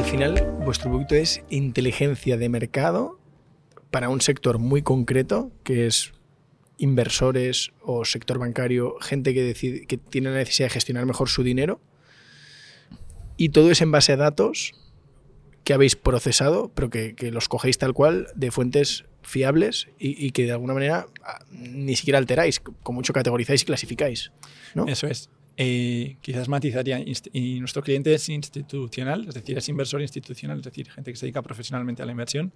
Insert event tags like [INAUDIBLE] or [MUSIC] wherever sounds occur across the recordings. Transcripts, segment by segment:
Al final, vuestro producto es inteligencia de mercado para un sector muy concreto, que es inversores o sector bancario, gente que, tiene la necesidad de gestionar mejor su dinero. Y todo es en base a datos que habéis procesado, pero que, los cogéis tal cual de fuentes fiables y, y, que de alguna manera ah, ni siquiera alteráis, con mucho categorizáis y clasificáis. ¿no? Eso es. Eh, quizás matizaría, y nuestro cliente es institucional, es decir, es inversor institucional, es decir, gente que se dedica profesionalmente a la inversión.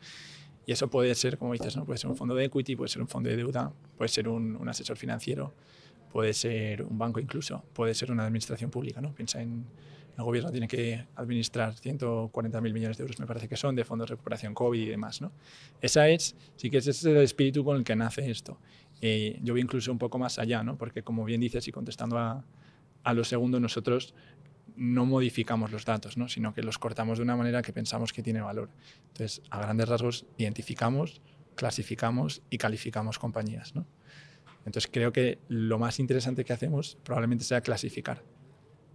Y eso puede ser, como dices, ¿no? puede ser un fondo de equity, puede ser un fondo de deuda, puede ser un, un asesor financiero, puede ser un banco incluso, puede ser una administración pública. ¿no? Piensa en el gobierno tiene que administrar 140.000 millones de euros, me parece que son, de fondos de recuperación COVID y demás. ¿no? Esa es, sí que ese es el espíritu con el que nace esto. Eh, yo voy incluso un poco más allá, ¿no? porque como bien dices y contestando a, a lo segundo, nosotros no modificamos los datos, ¿no? sino que los cortamos de una manera que pensamos que tiene valor. Entonces, a grandes rasgos, identificamos, clasificamos y calificamos compañías. ¿no? Entonces, creo que lo más interesante que hacemos probablemente sea clasificar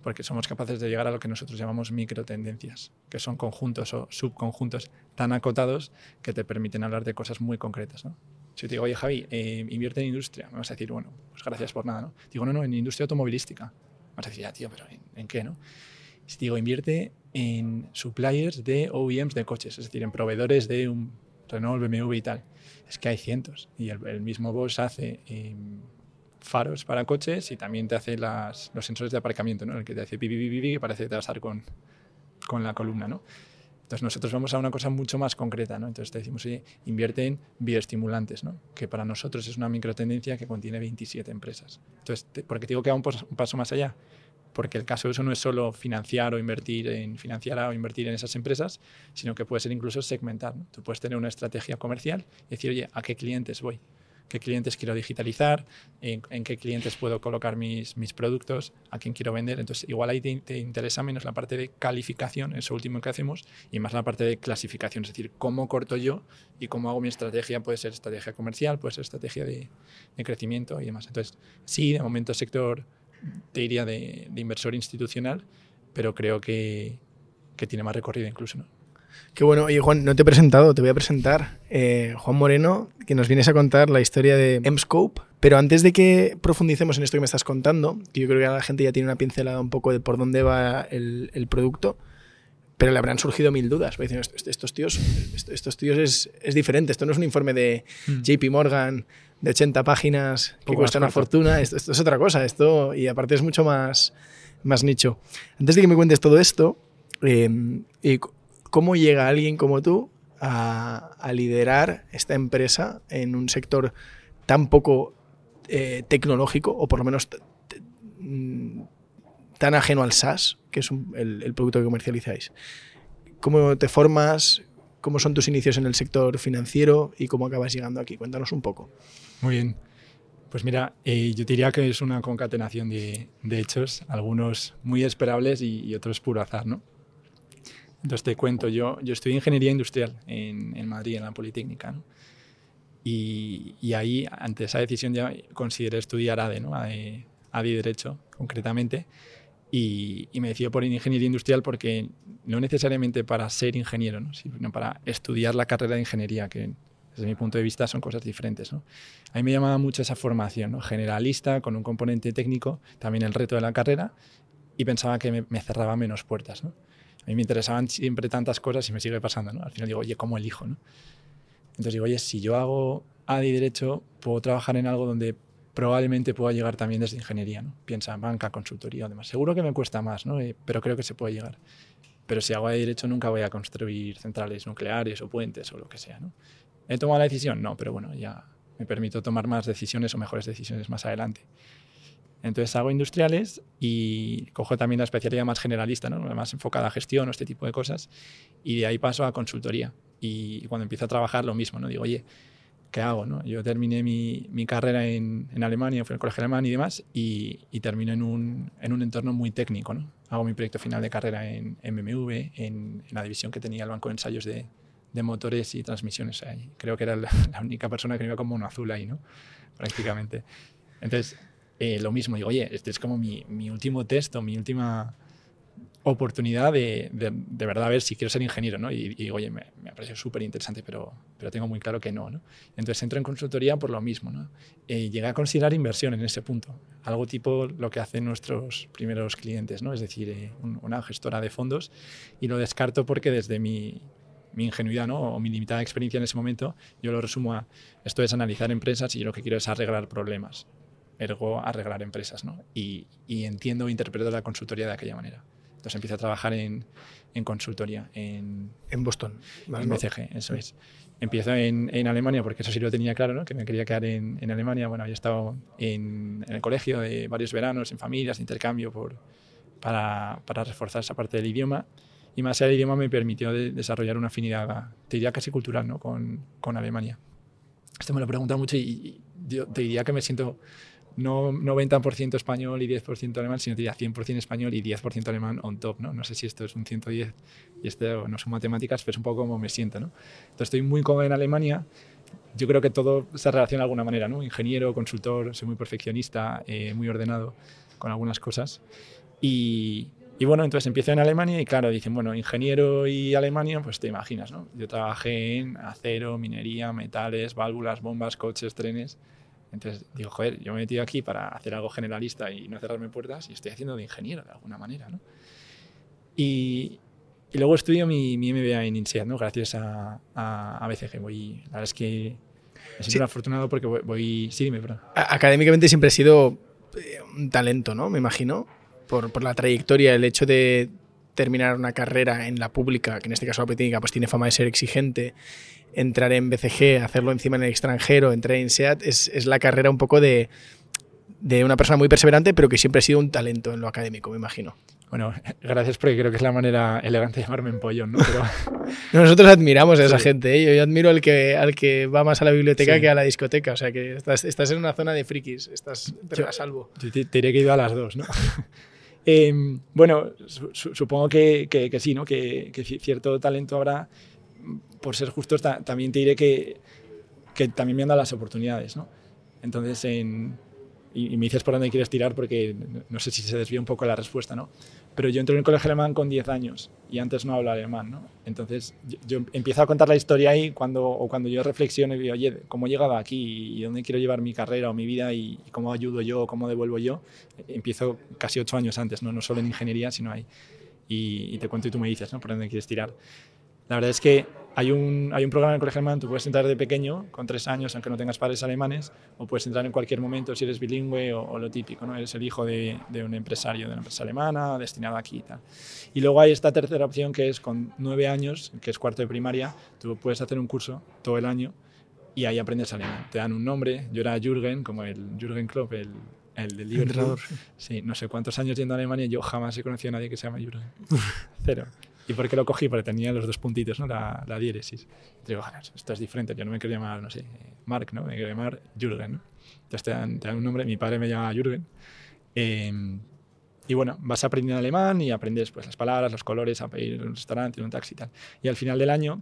porque somos capaces de llegar a lo que nosotros llamamos microtendencias, que son conjuntos o subconjuntos tan acotados que te permiten hablar de cosas muy concretas. ¿no? Si te digo, oye Javi, eh, invierte en industria, me vas a decir, bueno, pues gracias por nada. ¿no? Digo, no, no, en industria automovilística. Vas a decir, ya, tío, pero ¿en, en qué? no? Te digo, invierte en suppliers de OEMs de coches, es decir, en proveedores de un Renault, BMW y tal. Es que hay cientos. Y el, el mismo Bosch hace... Eh, faros para coches y también te hace las, los sensores de aparcamiento, ¿no? el que te hace pipi, pipi, pipi, que parece que te vas a dar con, con la columna. ¿no? Entonces nosotros vamos a una cosa mucho más concreta, ¿no? Entonces te decimos, oye, invierte en bioestimulantes, ¿no? Que para nosotros es una microtendencia que contiene 27 empresas. Entonces, te, ¿por te digo que va un, un, paso más allá? Porque el caso de eso no es solo financiar o invertir en financiar o invertir en esas empresas, sino que puede ser incluso segmentar. ¿no? Tú puedes tener una estrategia comercial y decir, oye, ¿a qué clientes voy? Qué clientes quiero digitalizar, en, qué clientes puedo colocar mis, mis productos, a quién quiero vender. Entonces, igual ahí te, te, interesa menos la parte de calificación, eso último que hacemos, y más la parte de clasificación, es decir, cómo corto yo y cómo hago mi estrategia. Puede ser estrategia comercial, puede ser estrategia de, crecimiento y demás. Entonces, sí, de momento sector, te diría, de, de inversor institucional, pero creo que, que tiene más recorrido incluso, ¿no? Qué bueno. Oye, Juan, no te he presentado, te voy a presentar. Eh, Juan Moreno, que nos vienes a contar la historia de Mscope. Pero antes de que profundicemos en esto que me estás contando, que yo creo que la gente ya tiene una pincelada un poco de por dónde va el, el producto, pero le habrán surgido mil dudas. Diciendo, estos tíos, estos tíos es, es, diferente. Esto no es un informe de mm. JP Morgan de 80 páginas que cuesta una fortuna. Esto, esto, es otra cosa. Esto, y aparte es mucho más, más nicho. Antes de que me cuentes todo esto, eh, ¿Cómo llega alguien como tú a, liderar esta empresa en un sector tan poco eh, tecnológico, o por lo menos mm, tan ajeno al SaaS, que es el, producto que comercializáis? ¿Cómo te formas? ¿Cómo son tus inicios en el sector financiero y cómo acabas llegando aquí? Cuéntanos un poco. Muy bien. Pues mira, eh, yo diría que es una concatenación de, de hechos, algunos muy esperables y, y otros puro azar, ¿no? Entonces te cuento, yo, yo estudié ingeniería industrial en, en Madrid, en la Politécnica, ¿no? y, y, ahí, ante esa decisión, ya consideré estudiar ADE, ¿no? ADE, ADE Derecho, concretamente, y, y, me decidí por ingeniería industrial porque no necesariamente para ser ingeniero, ¿no? sino para estudiar la carrera de ingeniería, que desde mi punto de vista son cosas diferentes. ¿no? A mí me llamaba mucho esa formación, ¿no? generalista, con un componente técnico, también el reto de la carrera, y pensaba que me, me cerraba menos puertas. ¿no? A mí me interesaban siempre tantas cosas y me sigue pasando, ¿no? Al final digo, oye, ¿cómo elijo, no? Entonces digo, oye, si yo hago AD y Derecho, puedo trabajar en algo donde probablemente pueda llegar también desde ingeniería, ¿no? Piensa en banca, consultoría demás. Seguro que me cuesta más, ¿no? Eh, pero creo que se puede llegar. Pero si hago AD y Derecho nunca voy a construir centrales nucleares o puentes o lo que sea, ¿no? ¿He tomado la decisión? No, pero bueno, ya me permito tomar más decisiones o mejores decisiones más adelante. Entonces hago industriales y cojo también la especialidad más generalista, ¿no? más enfocada a gestión o este tipo de cosas. Y de ahí paso a consultoría. Y cuando empiezo a trabajar, lo mismo. ¿no? Digo, oye, ¿qué hago? No? Yo terminé mi, carrera en, Alemania, fui al colegio alemán y demás, y, y termino en un, en un, entorno muy técnico. ¿no? Hago mi proyecto final de carrera en, en BMW, en, la división que tenía el banco de ensayos de, motores y transmisiones. Creo que era la, la, única persona que iba como un azul ahí, ¿no? prácticamente. Entonces, eh, lo mismo, digo, oye, este es como mi, mi, último test o mi última, oportunidad de, de, verdad ver si quiero ser ingeniero, ¿no? Y, y oye, me, me ha parecido súper interesante, pero, pero tengo muy claro que no, ¿no? Entonces entro en consultoría por lo mismo, ¿no? Eh, llegué a considerar inversión en ese punto, algo tipo lo que hacen nuestros primeros clientes, ¿no? Es decir, eh, una gestora de fondos, y lo descarto porque desde mi, mi ingenuidad ¿no? o mi limitada experiencia en ese momento, yo lo resumo a esto es analizar empresas y yo lo que quiero es arreglar problemas, ergo arreglar empresas, ¿no? Y, y entiendo e interpreto la consultoría de aquella manera. Entonces empiezo a trabajar en, en consultoría. En, en Boston. En BCG, eso es. Empiezo en, en, Alemania porque eso sí lo tenía claro, ¿no? que me quería quedar en, en Alemania. Bueno, había estado en, el colegio de varios veranos, en familias, de intercambio, por, para, para, reforzar esa parte del idioma. Y más allá del idioma me permitió de, desarrollar una afinidad, te diría casi cultural, ¿no? con, con Alemania. Esto me lo preguntan mucho y, y yo te diría que me siento no 90% español y 10% alemán, sino diría 100% español y 10% alemán on top, ¿no? No sé si esto es un 110 y esto no son matemáticas, pero es un poco como me siento, ¿no? Entonces estoy muy cómodo en Alemania. Yo creo que todo se relaciona de alguna manera, ¿no? Ingeniero, consultor, soy muy perfeccionista, eh, muy ordenado con algunas cosas. Y, y, bueno, entonces empiezo en Alemania y claro, dicen, bueno, ingeniero y Alemania, pues te imaginas, ¿no? Yo trabajé en acero, minería, metales, válvulas, bombas, coches, trenes. Entonces digo, joder, yo me he metido aquí para hacer algo generalista y no cerrarme puertas y estoy haciendo de ingeniero de alguna manera, ¿no? Y, y luego estudio mi, mi, MBA en INSEAD, ¿no? Gracias a, a, a BCG. Voy, la verdad es que me siento sí. afortunado porque voy, voy... Sí, dime, perdón. Académicamente siempre he sido un talento, ¿no? Me imagino, por, por la trayectoria, el hecho de terminar una carrera en la pública, que en este caso la política pues tiene fama de ser exigente, entrar en BCG, hacerlo encima en el extranjero, entrar en SEAT, es, es la carrera un poco de, de, una persona muy perseverante, pero que siempre ha sido un talento en lo académico, me imagino. Bueno, [LAUGHS] gracias porque creo que es la manera elegante de llamarme empollón, ¿no? Pero... [LAUGHS] Nosotros admiramos a esa sí. gente, ¿eh? yo admiro al que, al que va más a la biblioteca sí. que a la discoteca, o sea que estás, estás en una zona de frikis, estás yo, a salvo. Yo te, te diré que he ido a las dos, ¿no? [LAUGHS] Eh, bueno, su, supongo que, que, que, sí, ¿no? Que, cierto talento habrá. Por ser justos, ta, también te diré que, también me han las oportunidades, ¿no? Entonces, en, y, y, me dices por dónde quieres tirar porque no sé si se desvía un poco la respuesta, ¿no? Pero yo entré en el colegio alemán con 10 años y antes no hablaba alemán, ¿no? Entonces yo, yo, empiezo a contar la historia ahí cuando, o cuando yo reflexiono y digo, oye, ¿cómo he llegado aquí y dónde quiero llevar mi carrera o mi vida y, y cómo ayudo yo, cómo devuelvo yo? Empiezo casi 8 años antes, ¿no? No solo en ingeniería, sino ahí. Y, y te cuento y tú me dices, ¿no? Por dónde quieres tirar. La verdad es que hay un, hay un programa en el colegio alemán, tú puedes entrar de pequeño, con tres años, aunque no tengas padres alemanes, o puedes entrar en cualquier momento si eres bilingüe o, o lo típico, ¿no? Eres el hijo de, de, un empresario de una empresa alemana, destinado aquí y tal. Y luego hay esta tercera opción que es con nueve años, que es cuarto de primaria, tú puedes hacer un curso todo el año y ahí aprendes alemán. Te dan un nombre, yo era Jürgen, como el Jürgen Klopp, el, el del Liverpool. Sí, no sé cuántos años yendo a Alemania, yo jamás he conocido a nadie que se llame Jürgen. [LAUGHS] Cero. ¿Y por qué lo cogí? Porque tenía los dos puntitos, ¿no? La, la diéresis. Y digo, esto es diferente. Yo no me quiero llamar, no sé, Mark, ¿no? Me quiero llamar Jürgen, ¿no? Entonces te dan, te dan un nombre. Mi padre me llama Jürgen. Eh, y bueno, vas aprendiendo alemán y aprendes pues, las palabras, los colores, a pedir un restaurante, un taxi y tal. Y al final del año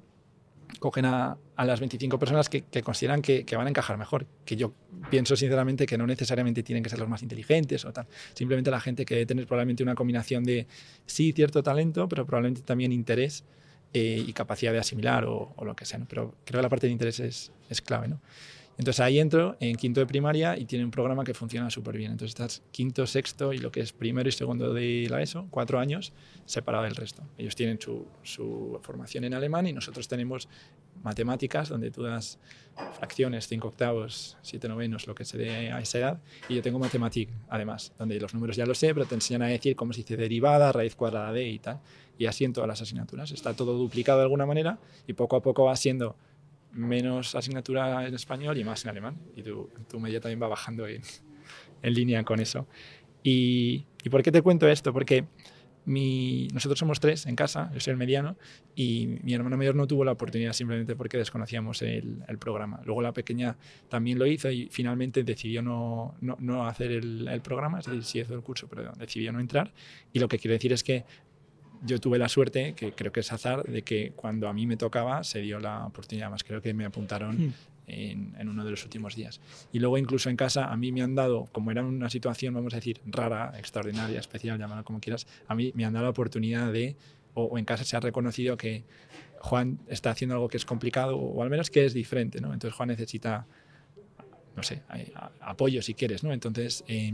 cogen a, a las 25 personas que, que consideran que, que, van a encajar mejor. Que yo pienso sinceramente que no necesariamente tienen que ser los más inteligentes o tal. Simplemente la gente que debe tener probablemente una combinación de sí, cierto talento, pero probablemente también interés eh, y capacidad de asimilar o, lo que sea. Pero creo que la parte de interés es, es clave. ¿no? Entonces ahí entro en quinto de primaria y tiene un programa que funciona súper bien. Entonces estás quinto, sexto y lo que es primero y segundo de la ESO, cuatro años, separado del resto. Ellos tienen su, su formación en alemán y nosotros tenemos matemáticas, donde tú das fracciones, cinco octavos, siete novenos, lo que se dé a esa edad. Y yo tengo matemática, además, donde los números ya los sé, pero te enseñan a decir cómo se dice derivada, raíz cuadrada de y tal. Y así en todas las asignaturas. Está todo duplicado de alguna manera y poco a poco va siendo menos asignatura en español y más en alemán. Y tu, tu media también va bajando en, línea con eso. Y, ¿Y, por qué te cuento esto? Porque nosotros somos tres en casa, yo soy el mediano, y mi hermano mayor no tuvo la oportunidad simplemente porque desconocíamos el, programa. Luego la pequeña también lo hizo y finalmente decidió no, no, no hacer el, el, programa, es decir, sí hizo el curso, pero decidió no entrar. Y lo que quiero decir es que yo tuve la suerte, que creo que es azar, de que cuando a mí me tocaba se dio la oportunidad. Más creo que me apuntaron mm. en, en, uno de los últimos días. Y luego incluso en casa a mí me han dado, como era una situación, vamos a decir, rara, extraordinaria, especial, llámalo como quieras, a mí me han dado la oportunidad de, o, o en casa se ha reconocido que Juan está haciendo algo que es complicado o al menos que es diferente, ¿no? Entonces Juan necesita, no sé, apoyo si quieres, ¿no? Entonces... Eh,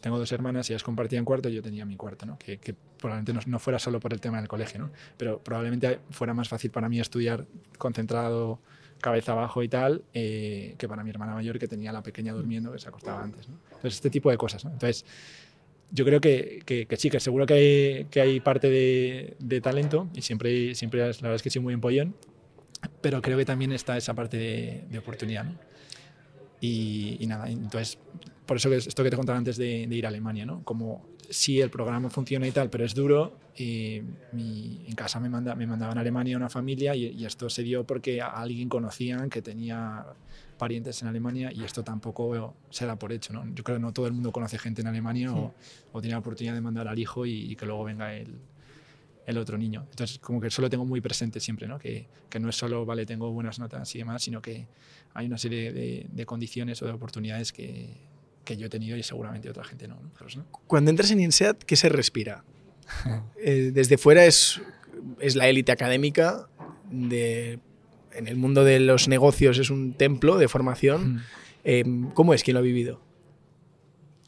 tengo dos hermanas y ellas compartían cuarto y yo tenía mi cuarto, ¿no? que, que probablemente no, no, fuera solo por el tema del colegio, ¿no? pero probablemente fuera más fácil para mí estudiar concentrado, cabeza abajo y tal, eh, que para mi hermana mayor que tenía la pequeña durmiendo que se acostaba antes. ¿no? Entonces, este tipo de cosas. ¿no? Entonces, yo creo que, que, que, sí, que seguro que hay, que hay parte de, de, talento y siempre, siempre la verdad es que soy muy empollón, pero creo que también está esa parte de, de oportunidad. ¿no? Y, y, nada, entonces, por eso que esto que te contaba antes de, de, ir a Alemania, ¿no? Como si el programa funciona y tal, pero es duro, y mi, en casa me, manda, me mandaban a Alemania una familia y, y, esto se dio porque a alguien conocían que tenía parientes en Alemania y esto tampoco se da por hecho, ¿no? Yo creo que no todo el mundo conoce gente en Alemania sí. o, o, tiene la oportunidad de mandar al hijo y, y que luego venga el, el otro niño. Entonces, como que eso lo tengo muy presente siempre, ¿no? Que, que no es solo, vale, tengo buenas notas y demás, sino que hay una serie de, de condiciones o de oportunidades que, que, yo he tenido y seguramente otra gente no. ¿no? Cuando entras en INSEAD, ¿qué se respira? [LAUGHS] eh, desde fuera es, es la élite académica, de, en el mundo de los negocios es un templo de formación. Mm. Eh, ¿Cómo es? ¿Quién lo ha vivido?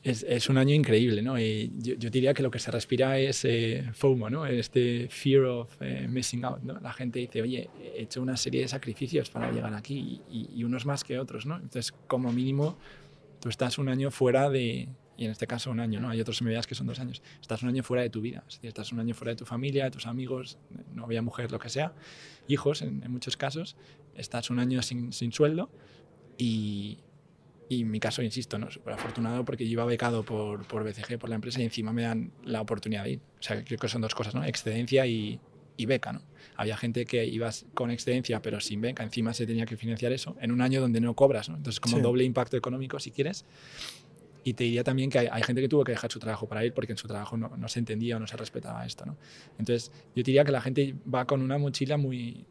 Es, es, un año increíble, ¿no? Y yo, yo, diría que lo que se respira es eh, FOMO, ¿no? Este fear of eh, missing out, ¿no? La gente dice, oye, he hecho una serie de sacrificios para llegar aquí y, y, unos más que otros, ¿no? Entonces, como mínimo, tú estás un año fuera de, y en este caso un año, ¿no? Hay otros medidas que son dos años. Estás un año fuera de tu vida, es decir, estás un año fuera de tu familia, de tus amigos, novia, mujer, lo que sea, hijos en, en muchos casos, estás un año sin, sin sueldo y y en mi caso, insisto, ¿no? súper afortunado porque yo iba becado por, por BCG, por la empresa, y encima me dan la oportunidad de ir. O sea, creo que son dos cosas, ¿no? Excedencia y, y beca, ¿no? Había gente que ibas con excedencia pero sin beca, encima se tenía que financiar eso, en un año donde no cobras, ¿no? Entonces, como sí. doble impacto económico, si quieres. Y te diría también que hay, hay, gente que tuvo que dejar su trabajo para ir porque en su trabajo no, no se entendía o no se respetaba esto, ¿no? Entonces, yo diría que la gente va con una mochila muy,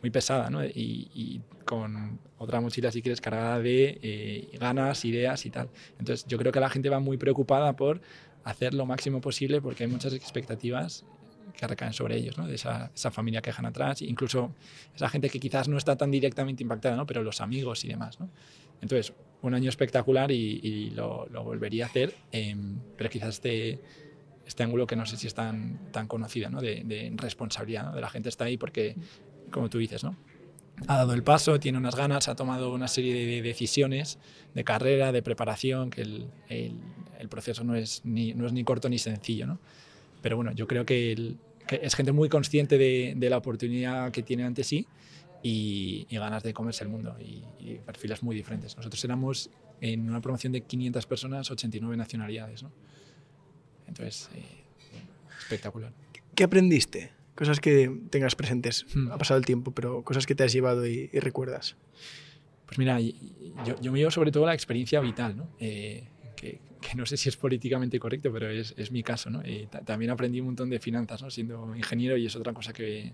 muy pesada, ¿no? Y, y, con otra mochila, si quieres, cargada de eh, ganas, ideas y tal. Entonces, yo creo que la gente va muy preocupada por hacer lo máximo posible porque hay muchas expectativas que recaen sobre ellos, ¿no? De esa, esa, familia que dejan atrás, incluso esa gente que quizás no está tan directamente impactada, ¿no? Pero los amigos y demás, ¿no? Entonces, un año espectacular y, y lo, lo, volvería a hacer, eh, pero quizás este, este ángulo que no sé si es tan, tan conocido, ¿no? De, de responsabilidad, ¿no? De la gente está ahí porque como tú dices, ¿no? Ha dado el paso, tiene unas ganas, ha tomado una serie de decisiones de carrera, de preparación, que el, el, el proceso no es, ni, no es ni corto ni sencillo, ¿no? Pero bueno, yo creo que, el, que es gente muy consciente de, de, la oportunidad que tiene ante sí y, y ganas de comerse el mundo y, y, perfiles muy diferentes. Nosotros éramos en una promoción de 500 personas, 89 nacionalidades, ¿no? Entonces, eh, espectacular. ¿Qué aprendiste? Cosas que tengas presentes. Hmm. Ha pasado el tiempo, pero cosas que te has llevado y, y recuerdas. Pues mira, yo, yo, me llevo sobre todo la experiencia vital, ¿no? Eh, que, que, no sé si es políticamente correcto, pero es, es mi caso, ¿no? Y también aprendí un montón de finanzas, ¿no? Siendo ingeniero y es otra cosa que,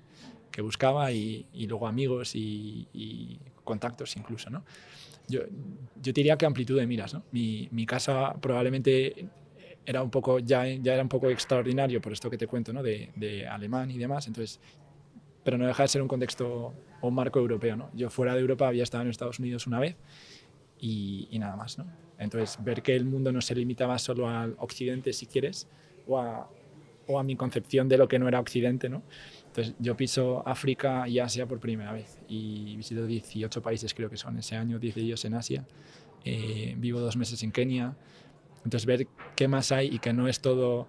que buscaba y, y, luego amigos y, y, contactos incluso, ¿no? Yo, yo diría que amplitud de miras, ¿no? Mi, mi casa probablemente era un poco, ya, ya era un poco extraordinario por esto que te cuento, ¿no? de, de alemán y demás, entonces, pero no deja de ser un contexto o un marco europeo. ¿no? Yo fuera de Europa había estado en Estados Unidos una vez y, y nada más. ¿no? Entonces, ver que el mundo no se limitaba solo al occidente, si quieres, o a, o a mi concepción de lo que no era occidente, ¿no? Entonces, yo piso África y Asia por primera vez y visito 18 países, creo que son ese año, 10 de ellos en Asia. Eh, vivo dos meses en Kenia, entonces, ver qué más hay y que no es todo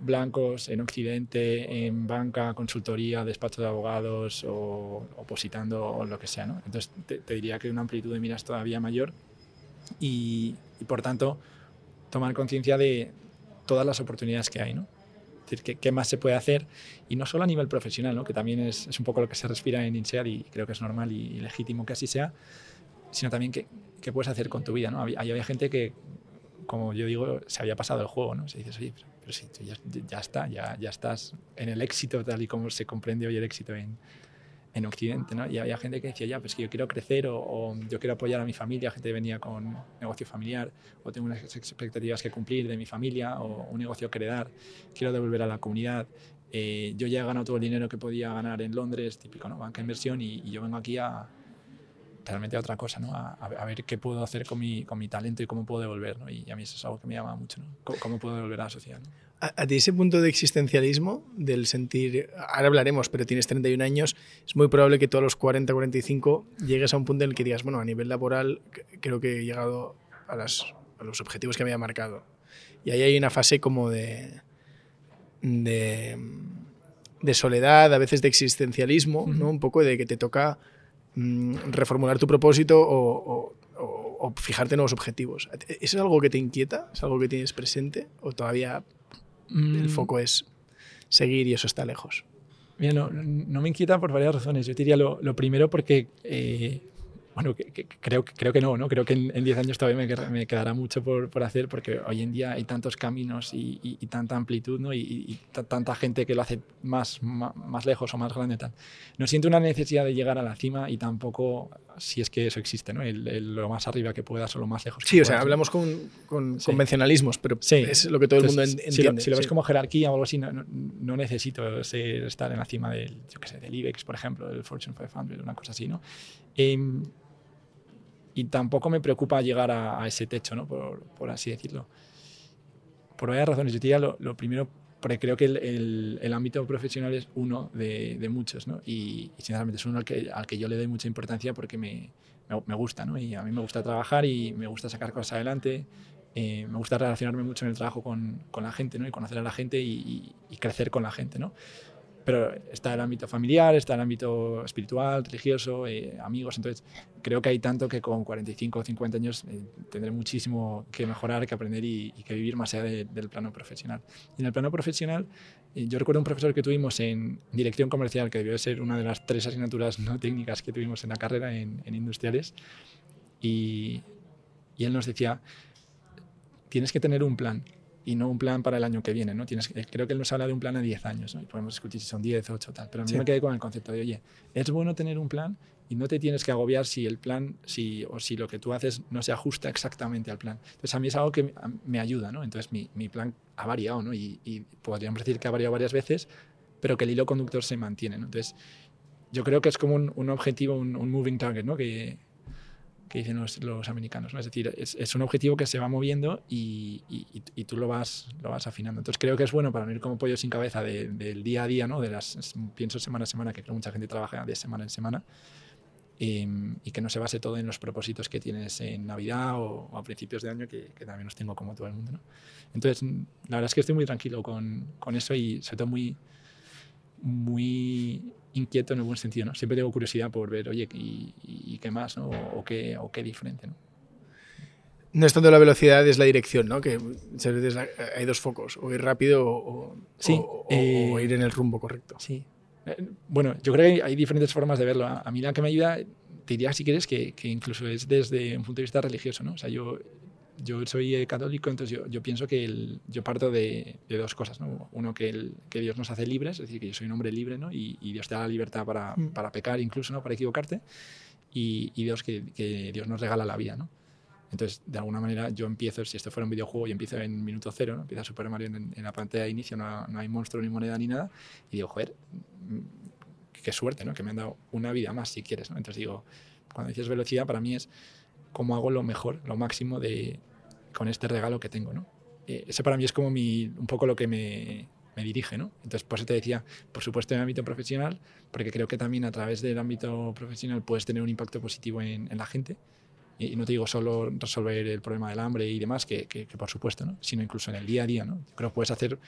blancos en Occidente, en banca, consultoría, despacho de abogados o opositando o lo que sea. ¿no? Entonces, te, te, diría que una amplitud de miras todavía mayor y, y por tanto, tomar conciencia de todas las oportunidades que hay. ¿no? Es decir, ¿qué, ¿qué, más se puede hacer? Y no solo a nivel profesional, ¿no? que también es, es, un poco lo que se respira en INSEAD y creo que es normal y, y legítimo que así sea, sino también qué, qué puedes hacer con tu vida. ¿no? Había, había gente que como yo digo, se había pasado el juego, ¿no? Se dice, oye, pero, pero ya, ya, está, ya, ya estás en el éxito tal y como se comprende hoy el éxito en, en Occidente, ¿no? Y había gente que decía, ya, pues que yo quiero crecer o, o, yo quiero apoyar a mi familia, gente venía con negocio familiar o tengo unas expectativas que cumplir de mi familia o un negocio que heredar, quiero devolver a la comunidad. Eh, yo ya he ganado todo el dinero que podía ganar en Londres, típico, ¿no? Banca inversión, y, y yo vengo aquí a realmente a otra cosa, ¿no? A, a, ver qué puedo hacer con mi, con mi talento y cómo puedo devolver, ¿no? Y a mí eso es algo que me llama mucho, ¿no? ¿Cómo, cómo puedo devolver a la sociedad? ¿no? A, a, ti ese punto de existencialismo, del sentir, ahora hablaremos, pero tienes 31 años, es muy probable que tú a los 40, 45 llegues a un punto en el que digas, bueno, a nivel laboral creo que he llegado a, las, a los objetivos que me había marcado. Y ahí hay una fase como de, de, de soledad, a veces de existencialismo. ¿no? Un poco de que te toca mmm, reformular tu propósito o, o, o, fijarte nuevos objetivos. ¿Eso es algo que te inquieta? ¿Es algo que tienes presente? ¿O todavía mm. el foco es seguir y eso está lejos? Mira, no, no, me inquieta por varias razones. Yo diría lo, lo primero porque eh, bueno, que, que, creo, creo que no, ¿no? Creo que en 10 años todavía me, me quedará mucho por, por, hacer porque hoy en día hay tantos caminos y, y, y tanta amplitud ¿no? y, y tanta gente que lo hace más, más, más, lejos o más grande. Tal. No siento una necesidad de llegar a la cima y tampoco, si es que eso existe, ¿no? El, el, lo más arriba que puedas o lo más lejos. Sí, o sea, hablamos con, con sí. convencionalismos, pero sí. es lo que todo Entonces, el mundo entiende. Si lo, si lo ves como jerarquía o algo así, no, no, no necesito ser, estar en la cima del, yo qué sé, del IBEX, por ejemplo, del Fortune 500, una cosa así, ¿no? Eh, y tampoco me preocupa llegar a, a ese techo, ¿no? por, por, así decirlo. Por varias razones. Yo diría lo, lo primero, porque creo que el, el, el, ámbito profesional es uno de, de muchos, ¿no? Y, y, sinceramente es uno al que, al que yo le doy mucha importancia porque me, me, me, gusta, ¿no? Y a mí me gusta trabajar y me gusta sacar cosas adelante. Eh, me gusta relacionarme mucho en el trabajo con, con, la gente, ¿no? Y conocer a la gente y, y crecer con la gente, ¿no? Pero está el ámbito familiar, está el ámbito espiritual, religioso, eh, amigos. Entonces, creo que hay tanto que con 45 o 50 años eh, tendré muchísimo que mejorar, que aprender y, y que vivir más allá de, del plano profesional. Y en el plano profesional, eh, yo recuerdo un profesor que tuvimos en dirección comercial, que debió ser una de las tres asignaturas no técnicas que tuvimos en la carrera en, en industriales, y, y él nos decía, tienes que tener un plan y no un plan para el año que viene. ¿no? Tienes, creo que él nos habla de un plan a 10 años, ¿no? y podemos discutir si son 10, 8, tal, pero a mí sí. me quedé con el concepto de, oye, es bueno tener un plan y no te tienes que agobiar si el plan si, o si lo que tú haces no se ajusta exactamente al plan. Entonces a mí es algo que me ayuda, ¿no? entonces mi, mi plan ha variado ¿no? y, y, podríamos decir que ha variado varias veces, pero que el hilo conductor se mantiene. ¿no? Entonces yo creo que es como un, un objetivo, un, un, moving target, ¿no? que, que dicen los, los americanos. ¿no? Es decir, es, es, un objetivo que se va moviendo y, y, y, tú lo vas, lo vas afinando. Entonces creo que es bueno para no ir como pollo sin cabeza de, del día a día, ¿no? de las, pienso semana a semana, que creo mucha gente trabaja de semana en semana, y, y, que no se base todo en los propósitos que tienes en Navidad o, o a principios de año, que, que, también los tengo como todo el mundo. ¿no? Entonces, la verdad es que estoy muy tranquilo con, con eso y sobre todo muy, muy inquieto en el buen sentido, ¿no? Siempre tengo curiosidad por ver, oye, ¿y, y qué más, ¿no? O qué, o qué diferente, ¿no? No es tanto la velocidad, es la dirección, ¿no? Que hay dos focos, o ir rápido o, sí, o, eh, o ir en el rumbo correcto. Sí. Eh, bueno, yo creo que hay diferentes formas de verlo. A mí la que me ayuda, te diría si quieres, que, que incluso es desde un punto de vista religioso, ¿no? O sea, yo yo soy católico, entonces yo, yo pienso que el, yo parto de, de, dos cosas. ¿no? Uno, que, el, que Dios nos hace libres, es decir, que yo soy un hombre libre ¿no? y, y Dios te da la libertad para, mm. para pecar, incluso ¿no? para equivocarte, y, y Dios, que, que, Dios nos regala la vida. ¿no? Entonces, de alguna manera, yo empiezo, si esto fuera un videojuego, yo empiezo en minuto cero, ¿no? empieza Super Mario en, en la pantalla de inicio, no, no, hay monstruo ni moneda ni nada, y digo, joder, mm, qué suerte, ¿no? que me han dado una vida más si quieres. ¿no? Entonces digo, cuando dices velocidad, para mí es cómo hago lo mejor, lo máximo de, con este regalo que tengo, ¿no? Eh, ese para mí es como mi, un poco lo que me, me, dirige, ¿no? Entonces, por eso te decía, por supuesto, en el ámbito profesional, porque creo que también a través del ámbito profesional puedes tener un impacto positivo en, en la gente. Y no te digo solo resolver el problema del hambre y demás, que, que, que, por supuesto, ¿no? Sino incluso en el día a día, ¿no? Creo que puedes hacer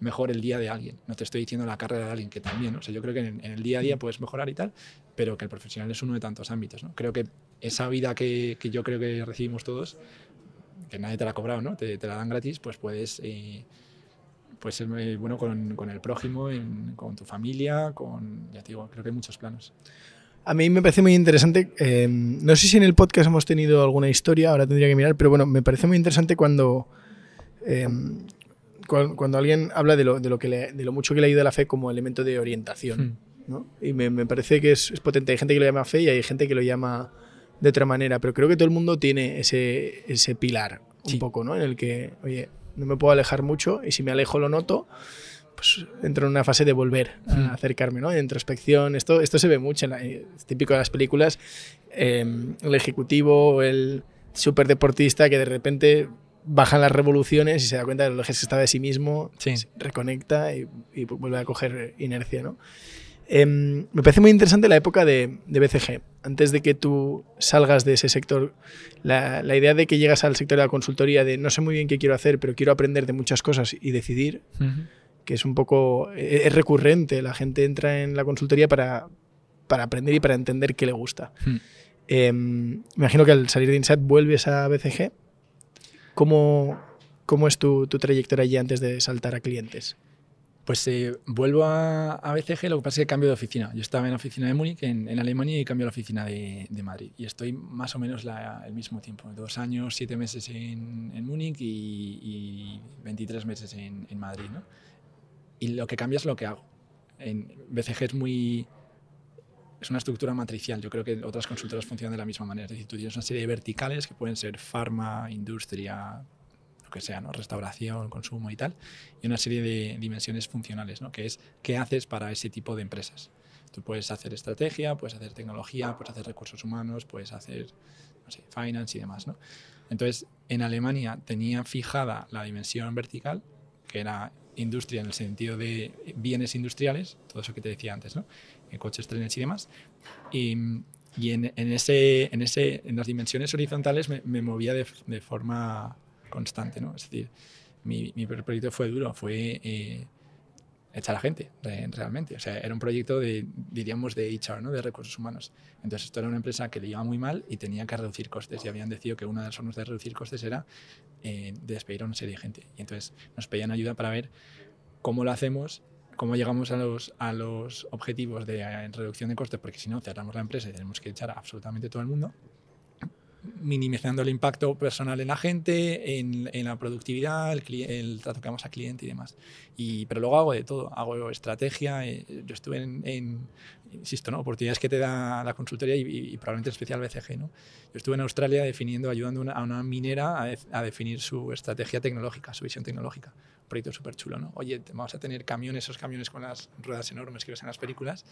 mejor el día de alguien. No te estoy diciendo la carrera de alguien, que también, ¿no? O sea, yo creo que en, en, el día a día puedes mejorar y tal, pero que el profesional es uno de tantos ámbitos, ¿no? Creo que esa vida que, que yo creo que recibimos todos, que nadie te la ha cobrado, ¿no? Te, te la dan gratis, pues puedes, eh, puedes ser bueno con, con el prójimo, en, con tu familia, con, ya te digo, creo que hay muchos planos. A mí me parece muy interesante, eh, no sé si en el podcast hemos tenido alguna historia, ahora tendría que mirar, pero bueno, me parece muy interesante cuando, eh, cuando, cuando, alguien habla de lo, de, lo que le, de lo mucho que le ayuda la fe como elemento de orientación. Hmm. ¿no? Y me, me parece que es, es, potente. Hay gente que lo llama fe y hay gente que lo llama de otra manera, pero creo que todo el mundo tiene ese, ese pilar un Sí. poco, ¿no? En el que, oye, no me puedo alejar mucho y si me alejo lo noto, pues entro en una fase de volver a Mm. acercarme, ¿no? De introspección. Esto, esto se ve mucho, en la- es típico de las películas. eh, el ejecutivo el super deportista que de repente bajan las revoluciones y se da cuenta de ejes que está de sí mismo, Sí. se reconecta y, y vuelve a coger inercia, ¿no? Em, me parece muy interesante la época de, de BCG. Antes de que tú salgas de ese sector, la, la idea de que llegas al sector de la consultoría, de no sé muy bien qué quiero hacer, pero quiero aprender de muchas cosas y decidir, que es un poco, e- es recurrente. La gente entra en la consultoría para, para aprender y para entender qué le gusta. Mm. Em, me imagino que al salir de Insight vuelves a BCG. ¿Cómo, cómo es tu, tu trayectoria allí antes de saltar a clientes? Pues eh, vuelvo a, a BCG, lo que pasa es que cambio de oficina. Yo estaba en la oficina de Múnich, en, Alemania, y cambio a la oficina de, Madrid. Y estoy más o menos la- el mismo tiempo, dos años, siete meses en, en Múnich y, y 23 meses en, en Madrid. ¿no? Y lo que cambia es lo que hago. En BCG es muy... Es una estructura matricial. Yo creo que otras consultoras funcionan de la misma manera. Es decir, tú tienes una serie de verticales que pueden ser farma, industria, lo que sea, ¿no? restauración, consumo y tal y una serie de dimensiones funcionales, ¿no? que es qué haces para ese tipo de empresas. Tú puedes hacer estrategia, puedes hacer tecnología, puedes hacer recursos humanos, puedes hacer no sé, finance y demás. ¿no? Entonces, en Alemania tenía fijada la dimensión vertical, que era industria en el sentido de bienes industriales, todo eso que te decía antes, ¿no? En coches, trenes y demás. Y, y en, en ese, en, ese, en las dimensiones horizontales me, movía de forma constante, ¿no? Es decir, mi, mi proyecto fue duro, fue eh, echar a gente, re- realmente. O sea, era un proyecto de, diríamos, de HR, ¿no? De recursos humanos. Entonces, esto era una empresa que le iba muy mal y tenía que reducir costes. Y habían decidido que una de las formas de reducir costes era eh, despedir a una serie de gente. Y entonces nos pedían ayuda para ver cómo lo hacemos, cómo llegamos a los, a los objetivos de eh, reducción de costes, porque si no, cerramos la empresa y tenemos que echar a absolutamente todo el mundo minimizando el impacto personal en la gente, en, en la productividad, el, el trato que damos al cliente y demás. Y, pero luego hago de todo, hago estrategia, eh, yo estuve en, en, insisto, ¿no? oportunidades que te da la consultoría y, y- y probablemente en especial BCG. ¿no? Yo estuve en Australia definiendo, ayudando una- a una minera a, def- a definir su estrategia tecnológica, su visión tecnológica. Un proyecto súper chulo, ¿no? Oye, vamos a tener camiones, esos camiones con las ruedas enormes que ves en las películas,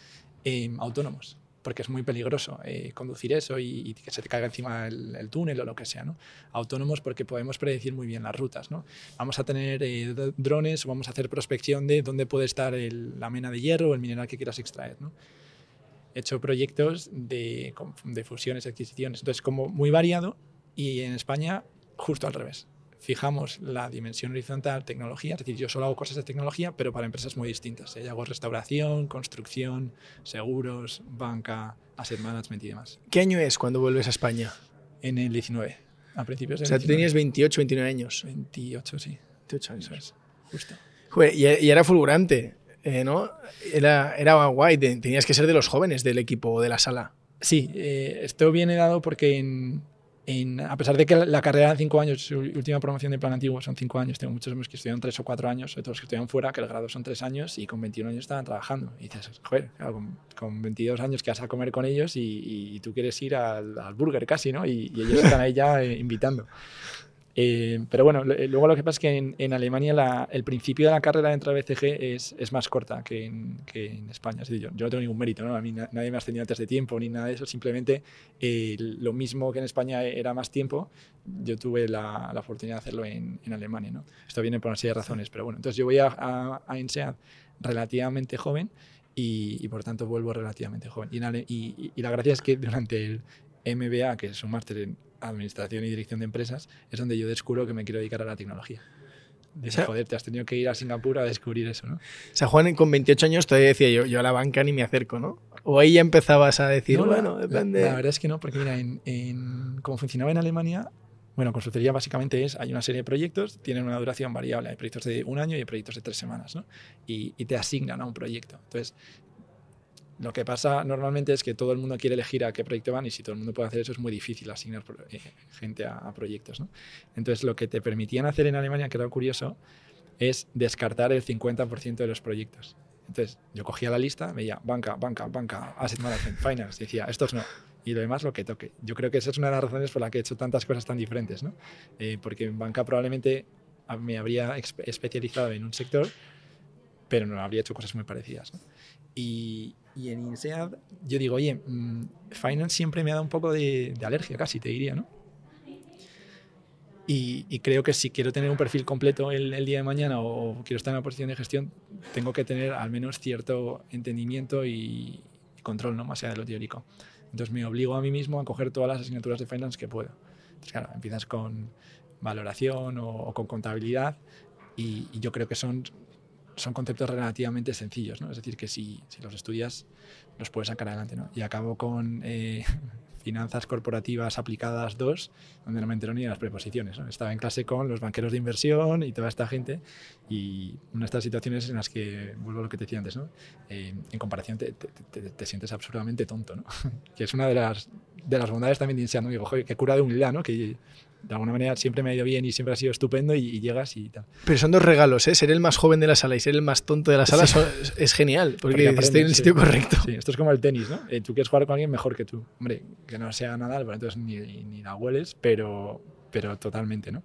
eh, autónomos porque es muy peligroso eh, conducir eso y, que se te caiga encima el, el túnel o lo que sea. ¿no? Autónomos porque podemos predecir muy bien las rutas. ¿no? Vamos a tener eh, drones o vamos a hacer prospección de dónde puede estar el- la mena de hierro o el mineral que quieras extraer. ¿no? He hecho proyectos de, de fusiones, adquisiciones, entonces como muy variado y en España justo al revés. Fijamos la dimensión horizontal, tecnología, es decir, yo solo hago cosas de tecnología, pero para empresas muy distintas. ¿eh? Yo hago restauración, construcción, seguros, banca, asset management y demás. ¿Qué año es cuando vuelves a España? En el 19, a principios O del sea, tú 19. tenías 28, 29 años. 28, sí, 28 años. eso es, justo. Joder, y, y era fulgurante, eh, ¿no? Era, era guay, te- tenías que ser de los jóvenes del equipo o de la sala. Sí, eh, esto viene dado porque en, en- a pesar de que la, carrera en cinco años, su última promoción de plan antiguo son cinco años, tengo muchos amigos que estudiaron tres o cuatro años, sobre todo los que estudian fuera, que el grado son tres años y con 21 años estaban trabajando. Y dices, joder, con, con 22 años que vas a comer con ellos y, y tú quieres ir al, al burger casi, ¿no? Y, y ellos están ahí ya eh, invitando. Eh, pero bueno, eh, luego lo que pasa es que en, en Alemania la- el principio de la carrera dentro de BCG es, es más corta que en, que en España. Es decir, yo, yo no tengo ningún mérito, ¿no? A mí na- nadie me ha ascendido antes de tiempo ni nada de eso. Simplemente eh, lo mismo que en España era más tiempo, yo tuve la, la oportunidad de hacerlo en, en Alemania, ¿no? Esto viene por una serie de razones, pero bueno. Entonces yo voy a, a, a INSEAD relativamente joven y, y por tanto vuelvo relativamente joven. Y- y- y la gracia es que durante el MBA, que es un máster en Administración y Dirección de Empresas, es donde yo descubro que me quiero dedicar a la tecnología. Sea- joder, te has tenido que ir a Singapur a descubrir eso, ¿no? O sea, Juan con 28 años todavía decía yo, yo a la banca ni me acerco, ¿no? O ahí ya empezabas a decir, No, bueno, la- depende. La, verdad es que no, porque mira, en, en- como funcionaba en Alemania, bueno, consultoría básicamente es, hay una serie de proyectos, tienen una duración variable, hay proyectos de un año y hay proyectos de tres semanas, ¿no? Y, y te asignan a un proyecto. Entonces, lo que pasa normalmente es que todo el mundo quiere elegir a qué proyecto van y si todo el mundo puede hacer eso es muy difícil asignar eh, gente a, proyectos, ¿no? Entonces, lo que te permitían hacer en Alemania, que era curioso, es descartar el 50% de los proyectos. Entonces, yo cogía la lista, veía banca, banca, banca, asset management, finance, decía, estos no. Y lo demás lo que toque. Yo creo que esa es una de las razones por la que he hecho tantas cosas tan diferentes, ¿no? Eh, porque en banca probablemente me habría especializado en un sector, pero no habría hecho cosas muy parecidas. Y, y, en INSEAD yo digo, oye, mmm, finance siempre me ha dado un poco de, de alergia, casi te diría, ¿no? Y, y, creo que si quiero tener un perfil completo el, el, día de mañana o quiero estar en una posición de gestión, tengo que tener al menos cierto entendimiento y, control, ¿no? más allá de lo teórico. Entonces me obligo a mí mismo a coger todas las asignaturas de finance que puedo. Entonces, claro, empiezas con valoración o, o con contabilidad y, y, yo creo que son, son conceptos relativamente sencillos, ¿no? es decir, que si, si los estudias los puedes sacar adelante. ¿no? Y acabo con eh, [LAUGHS] finanzas corporativas aplicadas 2, donde no me entero ni de las preposiciones. ¿no? Estaba en clase con los banqueros de inversión y toda esta gente y una de estas situaciones en las que, vuelvo a lo que te decía antes, ¿no? Eh, en comparación te, te, te, te, sientes absurdamente tonto, ¿no? [LAUGHS] que es una de las, de las bondades también de INSEAD, ¿no? Digo, joder, qué cura de humildad, ¿no? que de alguna manera siempre me ha ido bien y siempre ha sido estupendo y, y, llegas y tal. Pero son dos regalos, ¿eh? Ser el más joven de la sala y ser el más tonto de la sala sí. son, es genial, porque, porque estoy en el sitio correcto. Sí, esto es como el tenis, ¿no? Eh, tú quieres jugar con alguien mejor que tú. Hombre, que no sea Nadal, bueno, entonces ni, ni la hueles, pero, pero totalmente, ¿no?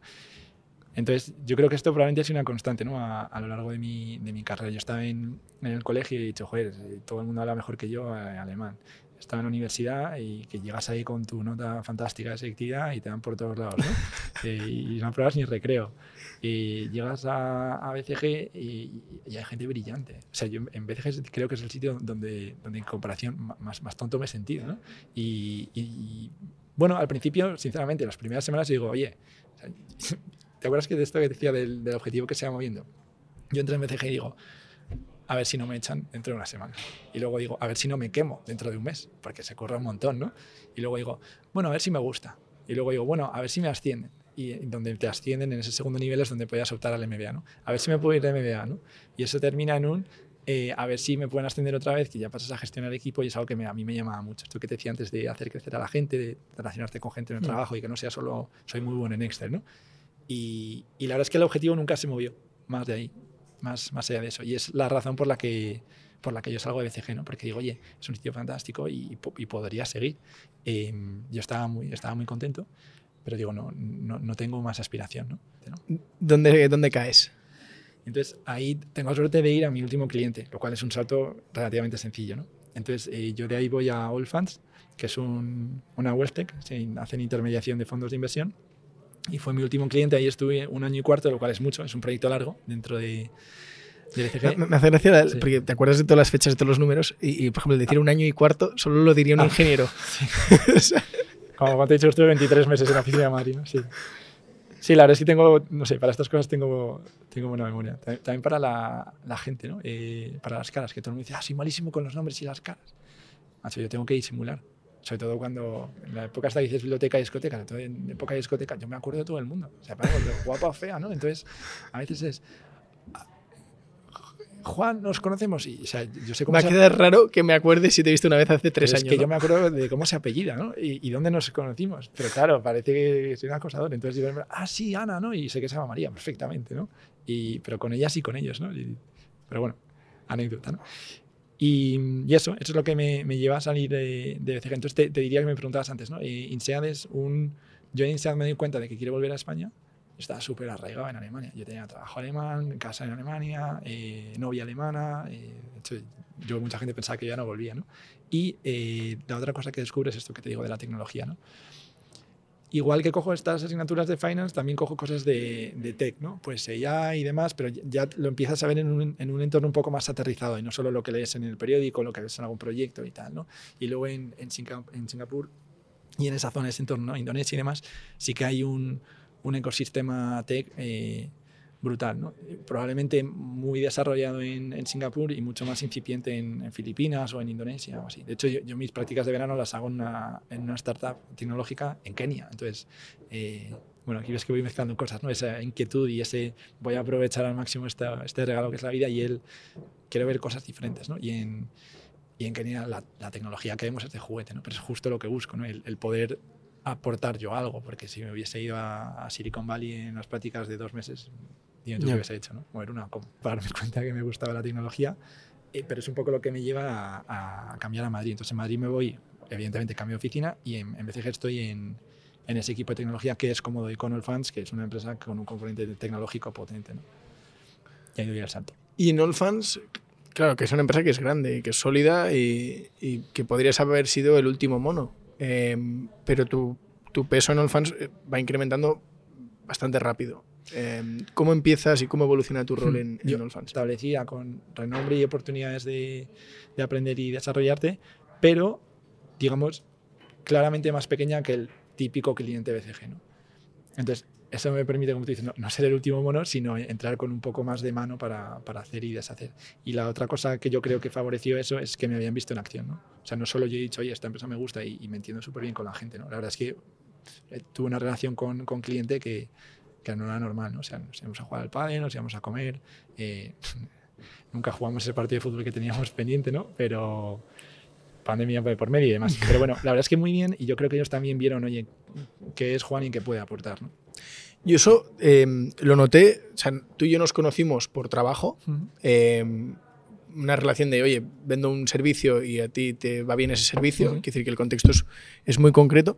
Entonces, yo creo que esto probablemente ha sido una constante ¿no? a, a, lo largo de mi, de mi carrera. Yo estaba en, en, el colegio y he dicho, joder, todo el mundo habla mejor que yo eh, alemán estaba en la universidad y que llegas ahí con tu nota fantástica de selectividad y te dan por todos lados, ¿no? [LAUGHS] eh, y no pruebas ni recreo. Y llegas a, a BCG y, y, hay gente brillante. O sea, yo en BCG creo que es el sitio donde, donde en comparación más, más tonto me he sentido, ¿no? Y, y, bueno, al principio, sinceramente, las primeras semanas digo, oye, [LAUGHS] ¿te acuerdas que de esto que decía del, del objetivo que se va moviendo? Yo entré en BCG y digo, a ver si no me echan dentro de una semana. Y luego digo, a ver si no me quemo dentro de un mes, porque se corre un montón, ¿no? Y luego digo, bueno, a ver si me gusta. Y luego digo, bueno, a ver si me ascienden. Y donde te ascienden en ese segundo nivel es donde podías optar al MBA, ¿no? A ver si me puedo ir de MBA, ¿no? Y eso termina en un, eh, a ver si me pueden ascender otra vez, que ya pasas a gestionar equipo y es algo que me, a mí me llamaba mucho. Esto que te decía antes de hacer crecer a la gente, de relacionarte con gente en el mm. trabajo y que no sea solo soy muy bueno en Excel, ¿no? Y, y la verdad es que el objetivo nunca se movió más de ahí más, más allá de eso. Y es la razón por la que, por la que yo salgo de BCG, ¿no? porque digo, oye, es un sitio fantástico y, y podría seguir. Eh, yo estaba muy, estaba muy contento, pero digo, no, no, no tengo más aspiración. ¿no? ¿Dónde, ¿Dónde caes? Entonces ahí tengo la suerte de ir a mi último cliente, lo cual es un salto relativamente sencillo. ¿no? Entonces eh, yo de ahí voy a Allfunds, que es un, una WealthTech, hacen intermediación de fondos de inversión y fue mi último cliente, ahí estuve un año y cuarto, lo cual es mucho, es un proyecto largo dentro de... de me, me, hace gracia, sí. porque te acuerdas de todas las fechas, de todos los números, y, y por ejemplo, decir ah. un año y cuarto solo lo diría un ah. ingeniero. [LAUGHS] Sí. [LAUGHS] Como te he dicho, estuve 23 meses en la oficina de Madrid, ¿no? Sí. Sí, la verdad es que tengo, no sé, para estas cosas tengo, tengo buena memoria. También para la, la gente, ¿no? Eh, para las caras, que todo el mundo dice, ah, soy malísimo con los nombres y las caras. Macho, yo tengo que disimular sobre todo cuando en la época hasta dices biblioteca y discoteca, entonces en época de discoteca yo me acuerdo de todo el mundo, o sea, para guapa o fea, ¿no? Entonces, a veces es, Juan, nos conocemos y, o sea, yo sé cómo Me queda raro que me acuerde si te he visto una vez hace tres años. Es que ¿no? yo me acuerdo de cómo se apellida, ¿no? Y, y, dónde nos conocimos. Pero claro, parece que soy un acosador. Entonces yo, ah, sí, Ana, ¿no? Y sé que se llama María perfectamente, ¿no? Y, pero con ellas y con ellos, ¿no? Y, pero bueno, anécdota, ¿no? Y, y, eso, eso es lo que me, me lleva a salir de, de BCG. Entonces te, te, diría que me preguntabas antes, ¿no? Eh, INSEAD es un... Yo en INSEAD me di cuenta de que quiero volver a España. Estaba súper arraigado en Alemania. Yo tenía trabajo alemán, casa en Alemania, eh, novia alemana. Eh, yo mucha gente pensaba que ya no volvía, ¿no? Y eh, la otra cosa que descubres es esto que te digo de la tecnología, ¿no? Igual que cojo estas asignaturas de finance, también cojo cosas de, de tech, ¿no? Pues ya y demás, pero ya lo empiezas a ver en un, en un, entorno un poco más aterrizado y no solo lo que lees en el periódico, lo que ves en algún proyecto y tal, ¿no? Y luego en, en, Singapur, en y en esa zona, ese entorno, ¿no? Indonesia y demás, sí que hay un, un ecosistema tech eh, brutal. ¿no? Probablemente muy desarrollado en, Singapur y mucho más incipiente en, Filipinas o en Indonesia o así. De hecho, yo, yo, mis prácticas de verano las hago en una, startup tecnológica en Kenia. Entonces, eh, bueno, aquí ves que voy mezclando cosas, ¿no? esa inquietud y ese voy a aprovechar al máximo este regalo que es la vida y él quiere ver cosas diferentes. ¿no? Y, en, y en Kenia la, tecnología que vemos es de juguete, ¿no? pero es justo lo que busco, ¿no? el, poder aportar yo algo, porque si me hubiese ido a Silicon Valley en las prácticas de dos meses, dime tú yeah. qué hubiese hecho, ¿no? Mover una, para darme [LAUGHS] cuenta que me gustaba la tecnología eh, pero es un poco lo que me lleva a, a, cambiar a Madrid. Entonces en Madrid me voy, evidentemente cambio de oficina y en, en BCG estoy en, en, ese equipo de tecnología que es cómodo y con All Fans, que es una empresa con un componente tecnológico potente. ¿no? Y ahí doy el salto. Y en All Fans, claro, que es una empresa que es grande, que es sólida y, y que podrías haber sido el último mono. Eh, pero tu, tu, peso en All Fans eh, va incrementando bastante rápido. Eh, ¿Cómo empiezas y cómo evoluciona tu rol en, en All Fans? Establecida con renombre y oportunidades de, de aprender y desarrollarte, pero, digamos, claramente más pequeña que el típico cliente BCG. ¿no? Entonces, eso me permite, como tú dices, no, no, ser el último mono, sino entrar con un poco más de mano para, para, hacer y deshacer. Y la otra cosa que yo creo que favoreció eso es que me habían visto en acción. ¿no? O sea, no solo yo he dicho, oye, esta empresa me gusta y, y me entiendo súper bien con la gente. ¿no? La verdad es que eh, tuve una relación con, con cliente que, que, no era normal. ¿no? O sea, nos íbamos a jugar al pádel, nos íbamos a comer. Eh, [LAUGHS] nunca jugamos ese partido de fútbol que teníamos pendiente, ¿no? Pero pandemia por medio y demás. Pero bueno, la verdad es que muy bien y yo creo que ellos también vieron, oye, qué es Juan y qué puede aportar. ¿no? Y eso eh, lo noté, o sea, tú y yo nos conocimos por trabajo, uh -huh. eh, una relación de, oye, vendo un servicio y a ti te va bien ese servicio, uh -huh. quiere decir que el contexto es, es muy concreto.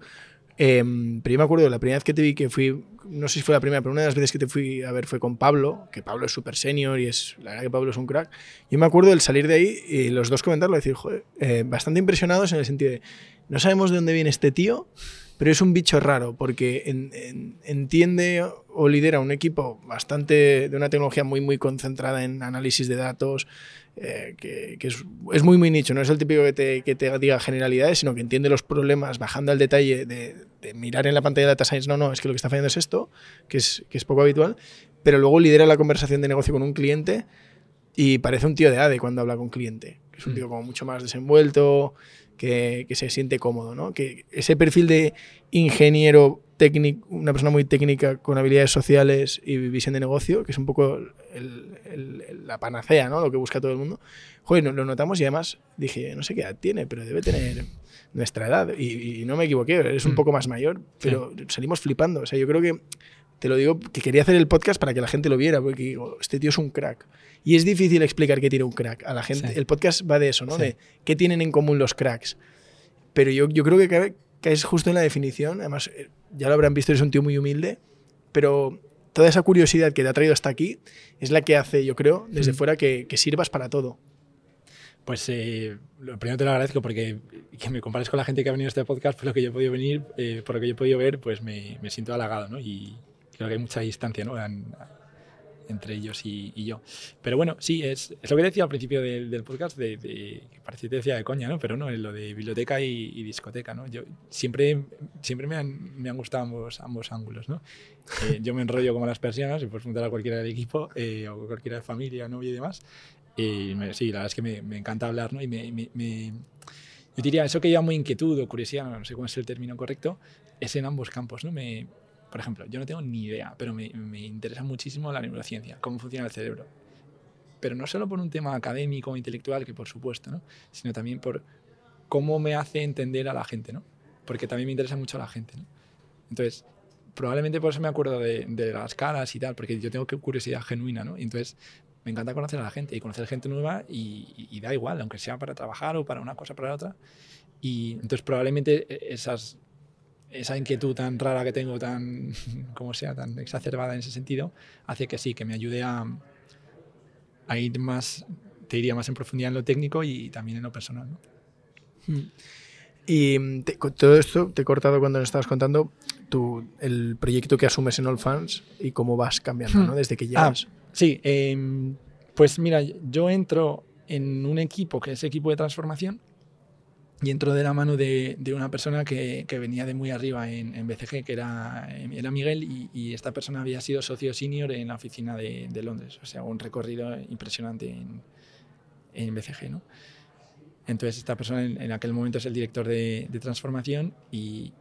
Eh, pero yo me acuerdo, la primera vez que te vi, que fui, no sé si fue la primera, pero una de las veces que te fui a ver fue con Pablo, que Pablo es súper senior y es, la verdad que Pablo es un crack. Yo me acuerdo del salir de ahí y los dos comentarlo, decir, joder, eh, bastante impresionados en el sentido de, no sabemos de dónde viene este tío, pero es un bicho raro porque en, en, entiende o lidera un equipo bastante de una tecnología muy muy concentrada en análisis de datos eh, que, que es, es, muy muy nicho. No es el típico que te, que te, diga generalidades sino que entiende los problemas bajando al detalle de, de, mirar en la pantalla de data science no no es que lo que está fallando es esto que es, que es poco habitual pero luego lidera la conversación de negocio con un cliente y parece un tío de ADE cuando habla con cliente que es un tío como mucho más desenvuelto que, que, se siente cómodo, ¿no? Que ese perfil de ingeniero técnico, una persona muy técnica con habilidades sociales y visión de negocio, que es un poco el, el, la panacea, ¿no? Lo que busca todo el mundo. Joder, lo notamos y además dije, no sé qué edad tiene, pero debe tener nuestra edad. Y, y no me equivoqué, eres un poco más mayor, pero sí. salimos flipando. O sea, yo creo que te lo digo que quería hacer el podcast para que la gente lo viera, porque digo, este tío es un crack. Y es difícil explicar qué tiene un crack a la gente. Sí. El podcast va de eso, ¿no? Sí. De qué tienen en común los cracks. Pero yo, yo creo que, cabe, que es justo en la definición. Además, eh, ya lo habrán visto, eres un tío muy humilde, pero toda esa curiosidad que te ha traído hasta aquí es la que hace, yo creo, desde mm. fuera que, que, sirvas para todo. Pues eh, lo primero te lo agradezco porque que me compares con la gente que ha venido a este podcast, por lo que yo he podido venir, eh, por lo que yo he podido ver, pues me, me siento halagado, ¿no? Y, creo que hay mucha distancia ¿no? En, entre ellos y, y, yo. Pero bueno, sí, es, es, lo que decía al principio del, del podcast, de, de, que parecía que decía de coña, ¿no? pero no, en lo de biblioteca y, y, discoteca. ¿no? Yo, siempre siempre me, han, me han gustado ambos, ambos ángulos. ¿no? Eh, yo me enrollo como las persianas, y puedes preguntar a cualquiera del equipo eh, o cualquiera de familia, novia y demás. Y me, sí, la verdad es que me, me encanta hablar ¿no? y me, me yo diría, eso que llamo inquietud o curiosidad, no sé cuál es el término correcto, es en ambos campos. ¿no? Me, por ejemplo, yo no tengo ni idea, pero me, me, interesa muchísimo la neurociencia, cómo funciona el cerebro. Pero no solo por un tema académico intelectual, que por supuesto, ¿no? sino también por cómo me hace entender a la gente, ¿no? porque también me interesa mucho a la gente. ¿no? Entonces, probablemente por eso me acuerdo de, de, las caras y tal, porque yo tengo curiosidad genuina, ¿no? Entonces me encanta conocer a la gente y conocer gente nueva y, y, y da igual, aunque sea para trabajar o para una cosa o para otra. Y entonces probablemente e, esas esa inquietud tan rara que tengo, tan, [LAUGHS] como sea, tan exacerbada en ese sentido, hace que sí, que me ayude a, a ir más, te diría, más en profundidad en lo técnico y también en lo personal. ¿no? Hmm. Y te, todo esto te he cortado cuando nos estabas contando tu, el proyecto que asumes en All Fans y cómo vas cambiando, ¿no? Desde que llegas. Ah, sí, eh, pues mira, yo entro en un equipo que es equipo de transformación y entró de la mano de, de una persona que, que, venía de muy arriba en, en BCG, que era, era Miguel, y, y, esta persona había sido socio senior en la oficina de, de Londres, o sea, un recorrido impresionante en, en BCG. ¿no? Entonces, esta persona en, en, aquel momento es el director de, de transformación y,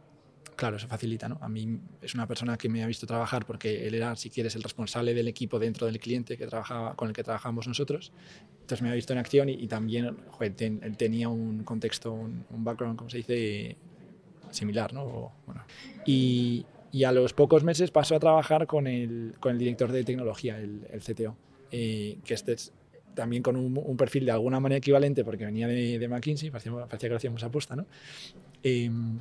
claro, eso facilita. ¿no? A mí es una persona que me ha visto trabajar porque él era, si quieres, el responsable del equipo dentro del cliente que trabajaba, con el que trabajamos nosotros. Entonces me ha visto en acción y, también joder, tenía un contexto, un, un, background, como se dice, similar. ¿no? Y, a los pocos meses pasó a trabajar con el, con el director de tecnología, el, CTO, eh, que este es también con un, perfil de alguna manera equivalente, porque venía de, de McKinsey, parecía, parecía, que lo hacíamos apuesta, ¿no? Em,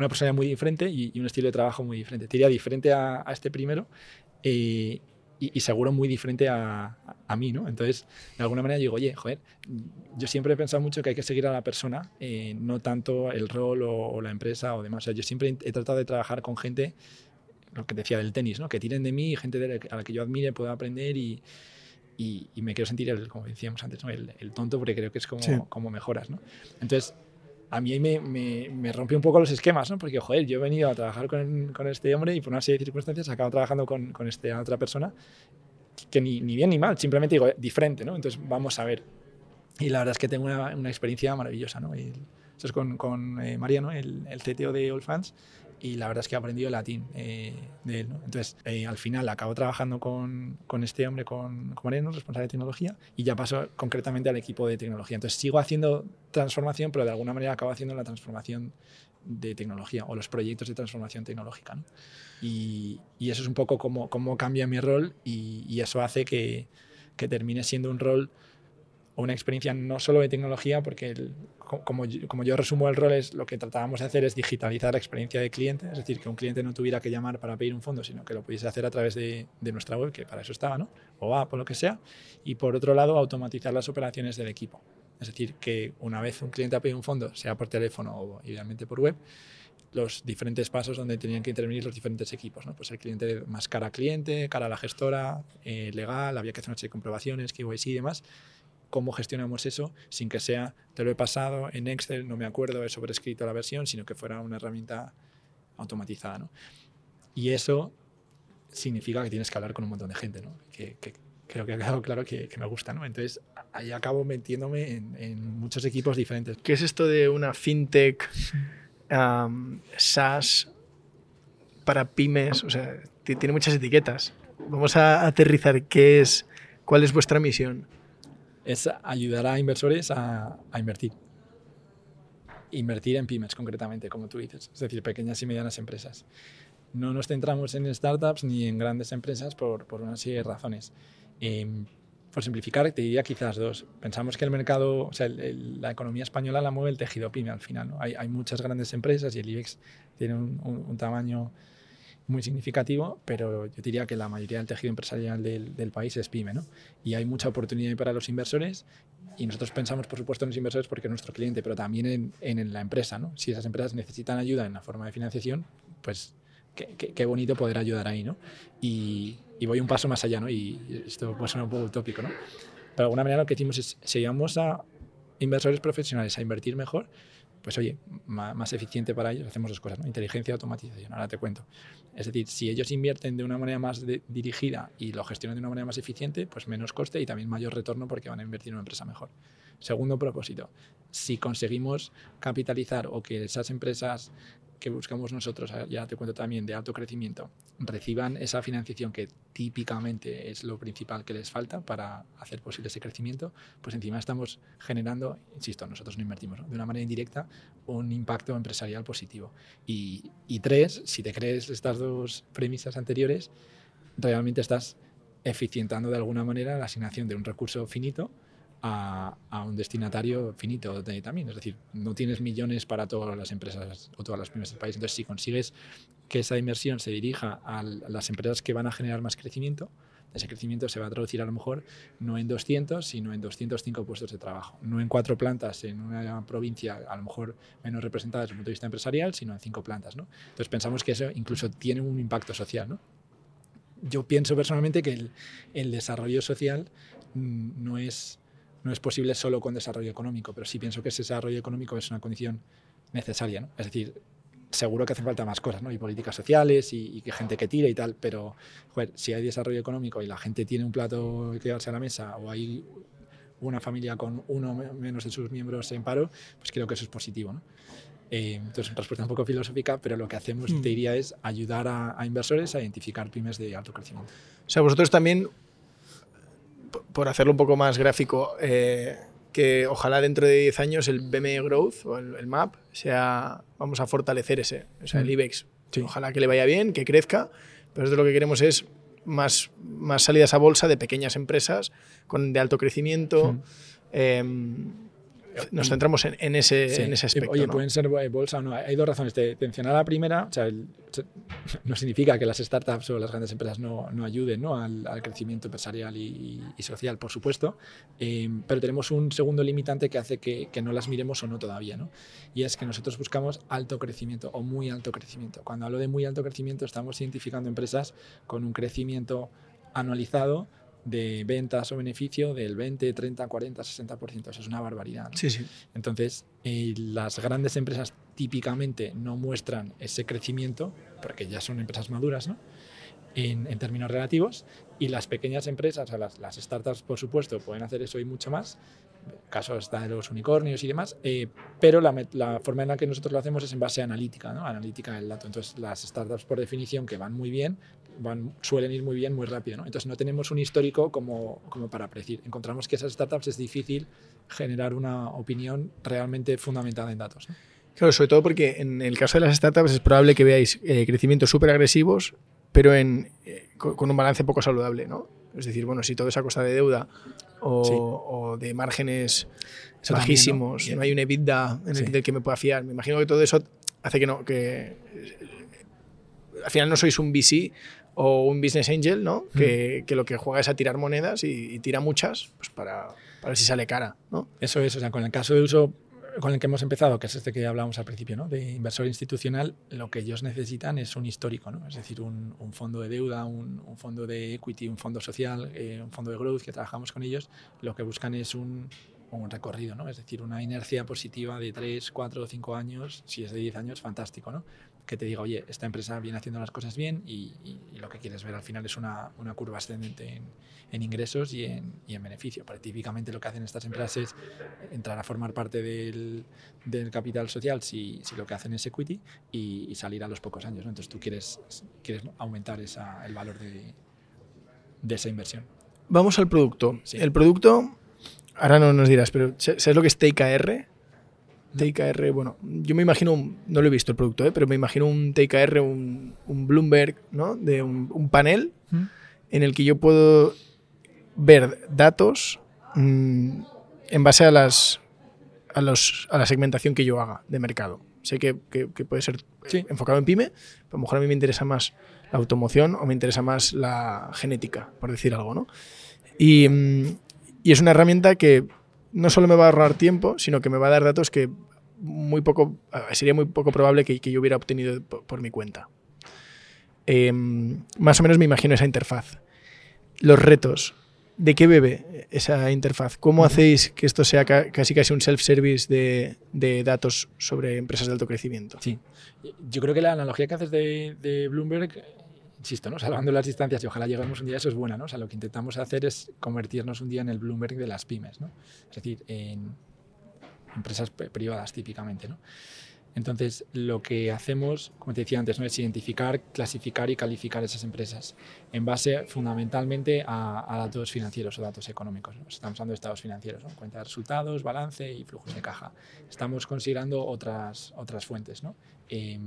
una personalidad muy diferente y, un estilo de trabajo muy diferente. Te diría diferente a, este primero eh, y, seguro muy diferente a, a, mí, ¿no? Entonces, de alguna manera digo, oye, joder, yo siempre he pensado mucho que hay que seguir a la persona, eh, no tanto el rol o, la empresa o demás. O sea, yo siempre he tratado de trabajar con gente, lo que decía del tenis, ¿no? Que tiren de mí, gente a la que yo admire, pueda aprender y, y, me quiero sentir, el, como decíamos antes, ¿no? el, el, tonto porque creo que es como, como mejoras, ¿no? Entonces, a mí me, me, me, rompió un poco los esquemas, ¿no? Porque, joder, yo he venido a trabajar con, con este hombre y por una serie de circunstancias acabo trabajando con, con esta otra persona que ni, ni, bien ni mal, simplemente digo, diferente, ¿no? Entonces, vamos a ver. Y la verdad es que tengo una, una experiencia maravillosa, ¿no? Y, eso es con, con eh, Mariano, el, el CTO de All Fans, y la verdad es que he aprendido latín eh, de él. ¿no? Entonces, eh, al final acabo trabajando con, con este hombre, con, con, Mariano, responsable de tecnología, y ya paso concretamente al equipo de tecnología. Entonces, sigo haciendo transformación, pero de alguna manera acabo haciendo la transformación de tecnología o los proyectos de transformación tecnológica. ¿no? Y, y, eso es un poco cómo, cómo cambia mi rol y, y eso hace que, que termine siendo un rol una experiencia no solo de tecnología, porque como, yo, como, yo, resumo el rol, es lo que tratábamos de hacer es digitalizar la experiencia de cliente, es decir, que un cliente no tuviera que llamar para pedir un fondo, sino que lo pudiese hacer a través de, de nuestra web, que para eso estaba, ¿no? o app o lo que sea, y por otro lado, automatizar las operaciones del equipo. Es decir, que una vez un cliente ha pedido un fondo, sea por teléfono o idealmente por web, los diferentes pasos donde tenían que intervenir los diferentes equipos. ¿no? Pues el cliente más cara cliente, cara a la gestora, eh, legal, había que hacer una serie de comprobaciones, KYC y demás cómo gestionamos eso sin que sea, te lo he pasado en Excel, no me acuerdo, he sobrescrito la versión, sino que fuera una herramienta automatizada. ¿no? Y eso significa que tienes que hablar con un montón de gente, ¿no? que, creo que ha quedado claro que, me gusta. ¿no? Entonces, ahí acabo metiéndome en, muchos equipos diferentes. ¿Qué es esto de una fintech um, SaaS para pymes? O sea, tiene muchas etiquetas. Vamos a aterrizar qué es, cuál es vuestra misión es ayudar a inversores a, invertir. Invertir en pymes concretamente, como tú dices, es decir, pequeñas y medianas empresas. No nos centramos en startups ni en grandes empresas por, por una serie de razones. Em, por simplificar, te diría quizás dos. Pensamos que el mercado, o sea, la economía española la mueve el tejido pyme al final. ¿no? Hay, hay, muchas grandes empresas y el IBEX tiene un, un tamaño muy significativo, pero yo diría que la mayoría del tejido empresarial del, del, país es pyme, ¿no? Y hay mucha oportunidad para los inversores y nosotros pensamos, por supuesto, en los inversores porque es nuestro cliente, pero también en, en, la empresa, ¿no? Si esas empresas necesitan ayuda en la forma de financiación, pues qué, qué, qué bonito poder ayudar ahí, ¿no? Y, y, voy un paso más allá, ¿no? Y esto puede sonar un poco utópico, ¿no? Pero de alguna manera lo que decimos es, si llevamos a inversores profesionales a invertir mejor, pues oye, más, eficiente para ellos, hacemos dos cosas, ¿no? inteligencia y automatización. Ahora te cuento. Es decir, si ellos invierten de una manera más dirigida y lo gestionan de una manera más eficiente, pues menos coste y también mayor retorno porque van a invertir en una empresa mejor. Segundo propósito, si conseguimos capitalizar o que esas empresas que buscamos nosotros, ya te cuento también, de alto crecimiento, reciban esa financiación que típicamente es lo principal que les falta para hacer posible ese crecimiento, pues encima estamos generando, insisto, nosotros no invertimos, de una manera indirecta, un impacto empresarial positivo. Y, y tres, si te crees estas dos premisas anteriores, realmente estás eficientando de alguna manera la asignación de un recurso finito a, un destinatario finito también. Es decir, no tienes millones para todas las empresas o todas las pymes del país. Entonces, si consigues que esa inversión se dirija a las empresas que van a generar más crecimiento, ese crecimiento se va a traducir a lo mejor no en 200, sino en 205 puestos de trabajo. No en cuatro plantas en una provincia a lo mejor menos representada desde el punto de vista empresarial, sino en cinco plantas. ¿no? Entonces pensamos que eso incluso tiene un impacto social. ¿no? Yo pienso personalmente que el, el desarrollo social mm, no es no es posible solo con desarrollo económico, pero sí pienso que ese desarrollo económico es una condición necesaria. ¿no? Es decir, seguro que hacen falta más cosas, ¿no? Y políticas sociales y, que gente que tire y tal, pero joder, si hay desarrollo económico y la gente tiene un plato que llevarse a la mesa o hay una familia con uno menos de sus miembros en paro, pues creo que eso es positivo, ¿no? Eh, entonces, respuesta un poco filosófica, pero lo que hacemos, mm. te diría, es ayudar a, a inversores a identificar pymes de alto crecimiento. O sea, vosotros también por hacerlo un poco más gráfico, eh, que ojalá dentro de 10 años el BME Growth o el, MAP sea, vamos a fortalecer ese, o sea, el mm. IBEX. Ojalá que le vaya bien, que crezca, pero lo que queremos es más, más salidas a bolsa de pequeñas empresas con, de alto crecimiento. Em, nos centramos en, en ese, Sí. en ese aspecto. Oye, ¿no? pueden ser bolsa o no. Hay dos razones. Te, te mencionaba la primera, o sea, el- [LAUGHS] no significa que las startups o las grandes empresas no, no ayuden ¿no? Al, al crecimiento empresarial y, y social, por supuesto, eh, pero tenemos un segundo limitante que hace que, que no las miremos o no todavía, ¿no? y es que nosotros buscamos alto crecimiento o muy alto crecimiento. Cuando hablo de muy alto crecimiento, estamos identificando empresas con un crecimiento anualizado de ventas o beneficio del 20, 30, 40, 60%. Eso es una barbaridad. ¿no? Sí, sí. Entonces, eh, las grandes empresas típicamente no muestran ese crecimiento, porque ya son empresas maduras, ¿no? En, en términos relativos, y las pequeñas empresas, o sea, las, las startups, por supuesto, pueden hacer eso y mucho más. Caso está de los unicornios y demás, eh, pero la, la forma en la que nosotros lo hacemos es en base a analítica, ¿no? analítica del dato. Entonces, las startups, por definición, que van muy bien, van, suelen ir muy bien, muy rápido. ¿no? Entonces, no tenemos un histórico como, como para predecir. Encontramos que esas startups es difícil generar una opinión realmente fundamentada en datos. ¿no? Claro, sobre todo porque en el caso de las startups es probable que veáis eh, crecimientos súper agresivos, pero en, eh, co- con un balance poco saludable, ¿no? Es decir, bueno, si todo es a costa de deuda o, Sí. o de márgenes Eso también, ¿no? bajísimos, ¿no? Hay un EBITDA en el Sí. del que me pueda fiar. Me imagino que todo eso hace que no, que al final no sois un VC o un business angel, ¿no? Mm. Que, que lo que juega es a tirar monedas y, y tira muchas pues para, para ver si sale cara, ¿no? Eso es, o sea, con el caso de uso con el que hemos empezado, que es este que hablábamos al principio, ¿no? de inversor institucional, lo que ellos necesitan es un histórico, ¿no? es decir, un, un fondo de deuda, un, un fondo de equity, un fondo social, eh, un fondo de growth que trabajamos con ellos, lo que buscan es un, un recorrido, ¿no? es decir, una inercia positiva de 3, 4 o 5 años, si es de 10 años, fantástico, ¿no? que te diga, oye, esta empresa viene haciendo las cosas bien y, y- y lo que quieres ver al final es una, una curva ascendente en, en ingresos y en, y en beneficio. Porque típicamente lo que hacen estas empresas es entrar a formar parte del, del capital social si, si lo que hacen es equity y, y salir a los pocos años. ¿no? Entonces tú quieres, quieres aumentar esa, el valor de, de esa inversión. Vamos al producto. Sí. El producto, ahora no nos dirás, pero ¿sabes lo que es TKR? TKR, bueno, yo me imagino, un- no lo he visto el producto, ¿eh? pero me imagino un TKR, un, un Bloomberg, ¿no? De un, un panel en el que yo puedo ver datos mm, en base a las a, los, a la segmentación que yo haga de mercado. Sé que, que- que puede ser Sí. enfocado en pyme, pero a lo mejor a mí me interesa más la automoción o me interesa más la genética, por decir algo, ¿no? Y, mm, y es una herramienta que no solo me va a ahorrar tiempo, sino que me va a dar datos que muy poco, ah, sería muy poco probable que, que yo hubiera obtenido por, por mi cuenta. Em, más o menos me imagino esa interfaz. Los retos. ¿De qué bebe esa interfaz? ¿Cómo hacéis que esto sea ca- casi casi un self-service de, de datos sobre empresas de alto crecimiento? Sí. Yo creo que la analogía que haces de, de Bloomberg, eh, insisto, ¿no? salvando las distancias y ojalá lleguemos un día, eso es buena. ¿no? O sea, lo que intentamos hacer es convertirnos un día en el Bloomberg de las pymes. ¿no? Es decir, en empresas privadas típicamente. ¿no? Entonces, lo que hacemos, como te decía antes, ¿no? es identificar, clasificar y calificar esas empresas en base fundamentalmente a, a datos financieros o datos económicos. ¿no? Estamos hablando de estados financieros, ¿no? cuenta de resultados, balance y flujos de caja. Estamos considerando otras, otras fuentes. ¿no? Eh,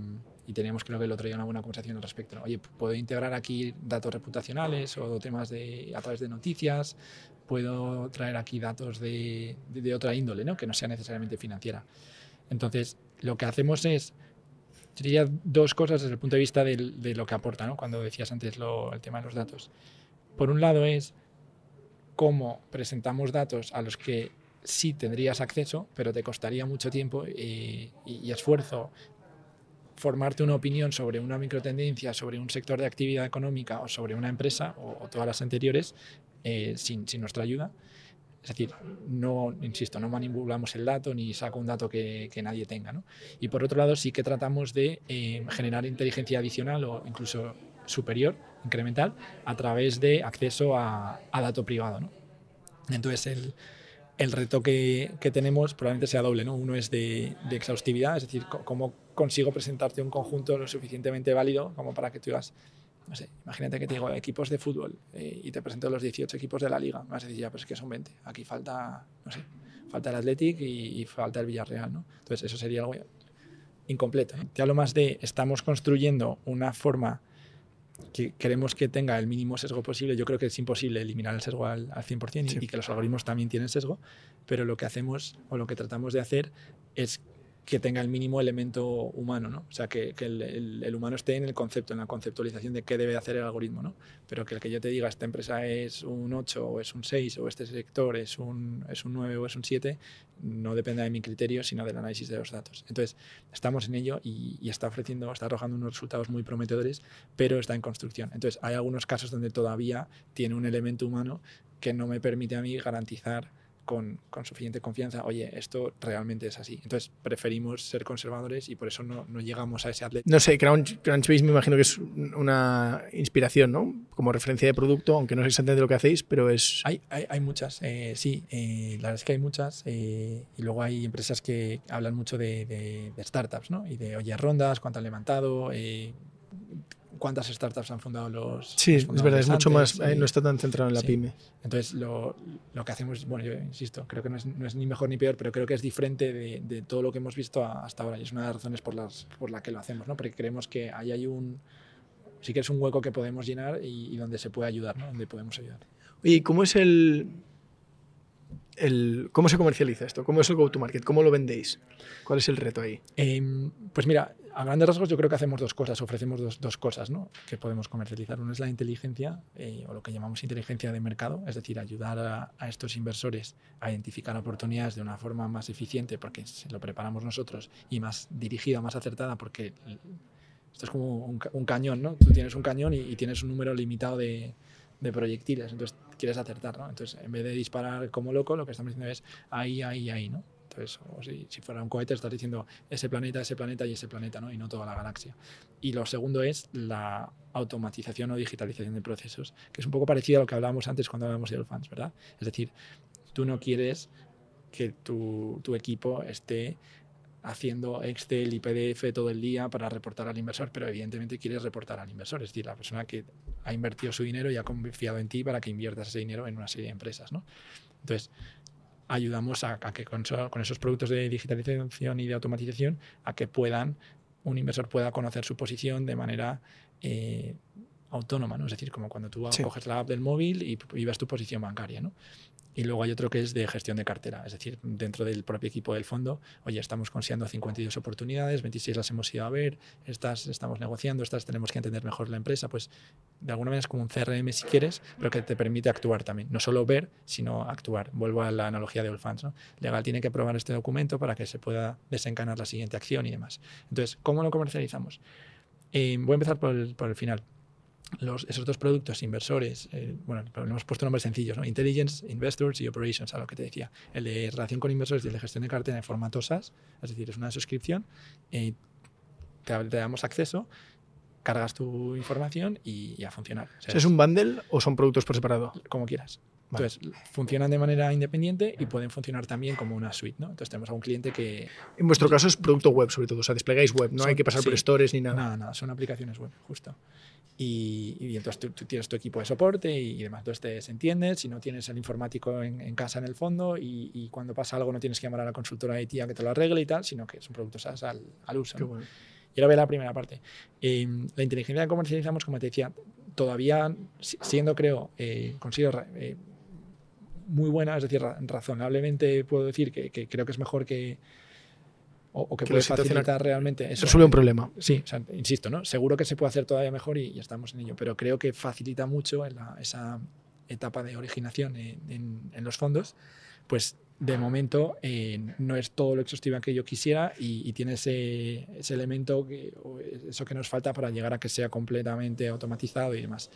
y teníamos, creo que el otro día, una buena conversación al respecto. ¿no? Oye, ¿puedo integrar aquí datos reputacionales o temas de, a través de noticias? ¿Puedo traer aquí datos de, de, de otra índole, ¿no? que no sea necesariamente financiera? Entonces, lo que hacemos es, diría dos cosas desde el punto de vista del- de lo que aporta, ¿no? cuando decías antes lo- el tema de los datos. Por un lado es cómo presentamos datos a los que sí tendrías acceso, pero te costaría mucho tiempo eh, y, y esfuerzo formarte una opinión sobre una microtendencia, sobre un sector de actividad económica o sobre una empresa o, o todas las anteriores eh, sin, sin nuestra ayuda. Es decir, no, insisto, no manipulamos el dato ni saco un dato que, que nadie tenga. ¿no? Y por otro lado, sí que tratamos de eh, generar inteligencia adicional o incluso superior, incremental, a través de acceso a, a dato privado. ¿no? Entonces, el, el reto que, que, tenemos probablemente sea doble. ¿no? Uno es de, de exhaustividad, es decir, cómo consigo presentarte un conjunto lo suficientemente válido como para que tú digas, no sé, imagínate que te digo equipos de fútbol eh, y te presento los 18 equipos de la liga. Vas a decir, ya, pues es que son 20. Aquí falta, no sé, falta el Athletic y, y falta el Villarreal, ¿no? Entonces, eso sería algo incompleto. ¿no? Te hablo más de, estamos construyendo una forma que queremos que tenga el mínimo sesgo posible. Yo creo que es imposible eliminar el sesgo al, al 100% y, y, que los algoritmos también tienen sesgo, pero lo que hacemos o lo que tratamos de hacer es que tenga el mínimo elemento humano, ¿no? O sea, que, el, humano esté en el concepto, en la conceptualización de qué debe hacer el algoritmo, ¿no? Pero que el que yo te diga esta empresa es un 8 o es un 6 o este sector es un, es un 9 o es un 7, no depende de mi criterio, sino del análisis de los datos. Entonces, estamos en ello y, y está ofreciendo, está arrojando unos resultados muy prometedores, pero está en construcción. Entonces, hay algunos casos donde todavía tiene un elemento humano que no me permite a mí garantizar con, con, suficiente confianza, oye, esto realmente es así. Entonces preferimos ser conservadores y por eso no, no llegamos a ese atleta. No sé, Crunch, Crunchbase me imagino que es una inspiración, ¿no? Como referencia de producto, aunque no sé exactamente lo que hacéis, pero es... Hay, hay, hay muchas, eh, sí, eh, la verdad es que hay muchas eh, y luego hay empresas que hablan mucho de, de, de, startups, ¿no? Y de, oye, rondas, cuánto han levantado, cuántas startups han fundado los. Sí, los es verdad, es mucho más. Y, no está tan centrado en la sí. pyme. Entonces, lo, lo, que hacemos, bueno, yo insisto, creo que no es, no es, ni mejor ni peor, pero creo que es diferente de, de, todo lo que hemos visto hasta ahora. Y es una de las razones por las por la que lo hacemos, ¿no? Porque creemos que ahí hay un. Sí que es un hueco que podemos llenar y, y donde se puede ayudar, ¿no? Donde podemos ayudar. ¿Y cómo es el, el, ¿Cómo se comercializa esto? ¿Cómo es el go-to-market? ¿Cómo lo vendéis? ¿Cuál es el reto ahí? Eh, pues mira, a grandes rasgos yo creo que hacemos dos cosas, ofrecemos dos, dos cosas ¿no? que podemos comercializar. Una es la inteligencia, eh, o lo que llamamos inteligencia de mercado, es decir, ayudar a, a, estos inversores a identificar oportunidades de una forma más eficiente porque se lo preparamos nosotros y más dirigida, más acertada porque esto es como un, un cañón, ¿no? Tú tienes un cañón y, y tienes un número limitado de, de proyectiles, entonces quieres acertar, ¿no? Entonces, en vez de disparar como loco, lo que estamos diciendo es ahí, ahí, ahí, ¿no? Entonces, si, fuera un cohete, estás diciendo ese planeta, ese planeta y ese planeta, ¿no? Y no toda la galaxia. Y lo segundo es la automatización o digitalización de procesos, que es un poco parecido a lo que hablábamos antes cuando hablábamos de Fans, ¿verdad? Es decir, tú no quieres que tu, tu equipo esté haciendo Excel y PDF todo el día para reportar al inversor, pero evidentemente quieres reportar al inversor, es decir, la persona que ha invertido su dinero y ha confiado en ti para que inviertas ese dinero en una serie de empresas. ¿no? Entonces, ayudamos a, que con, esos productos de digitalización y de automatización, a que puedan, un inversor pueda conocer su posición de manera eh, autónoma, ¿no? es decir, como cuando tú sí. coges la app del móvil y, y ves tu posición bancaria. ¿no? Y luego hay otro que es de gestión de cartera, es decir, dentro del propio equipo del fondo, oye, estamos considerando 52 oportunidades, 26 las hemos ido a ver, estas estamos negociando, estas tenemos que entender mejor la empresa, pues de alguna manera es como un CRM si quieres, pero que te permite actuar también, no solo ver, sino actuar. Vuelvo a la analogía de Allfans, ¿no? Legal tiene que aprobar este documento para que se pueda desencanar la siguiente acción y demás. Entonces, ¿cómo lo comercializamos? Eh, voy a empezar por el, por el final los, esos dos productos, inversores, eh, bueno, hemos puesto nombres sencillos, ¿no? Intelligence, Investors y Operations, a lo que te decía. El de relación con inversores y el de gestión de cartera en formato SaaS, es decir, es una suscripción, eh, te, te, damos acceso, cargas tu información y, y a funcionar. O sea, ¿Es un bundle o son productos por separado? Como quieras. Vale. Entonces, funcionan de manera independiente y pueden funcionar también como una suite, ¿no? Entonces, tenemos a un cliente que... En vuestro caso es producto web, sobre todo, o sea, desplegáis web, no son, hay que pasar sí, por stores ni nada. Nada, nada, son aplicaciones web, justo. Y, y, entonces tú, tú, tienes tu equipo de soporte y, y demás, entonces te se entiendes, si no tienes el informático en, en casa en el fondo y, y, cuando pasa algo no tienes que llamar a la consultora de tía que te lo arregle y tal, sino que es un producto SaaS al, al uso. ¿no? Bueno. Y ahora ve la primera parte. Eh, la inteligencia que comercializamos, como te decía, todavía siendo, creo, eh, considero eh, muy buena, es decir, razonablemente puedo decir que, que creo que es mejor que, o, o que, que puede facilitar realmente eso. Resuelve un problema. Sí, o sea, insisto, ¿no? Seguro que se puede hacer todavía mejor y, y estamos en ello, pero creo que facilita mucho en la, esa etapa de originación en, en, en, los fondos, pues de momento eh, no es todo lo exhaustivo que yo quisiera y, y tiene ese, ese elemento, que, eso que nos falta para llegar a que sea completamente automatizado y demás.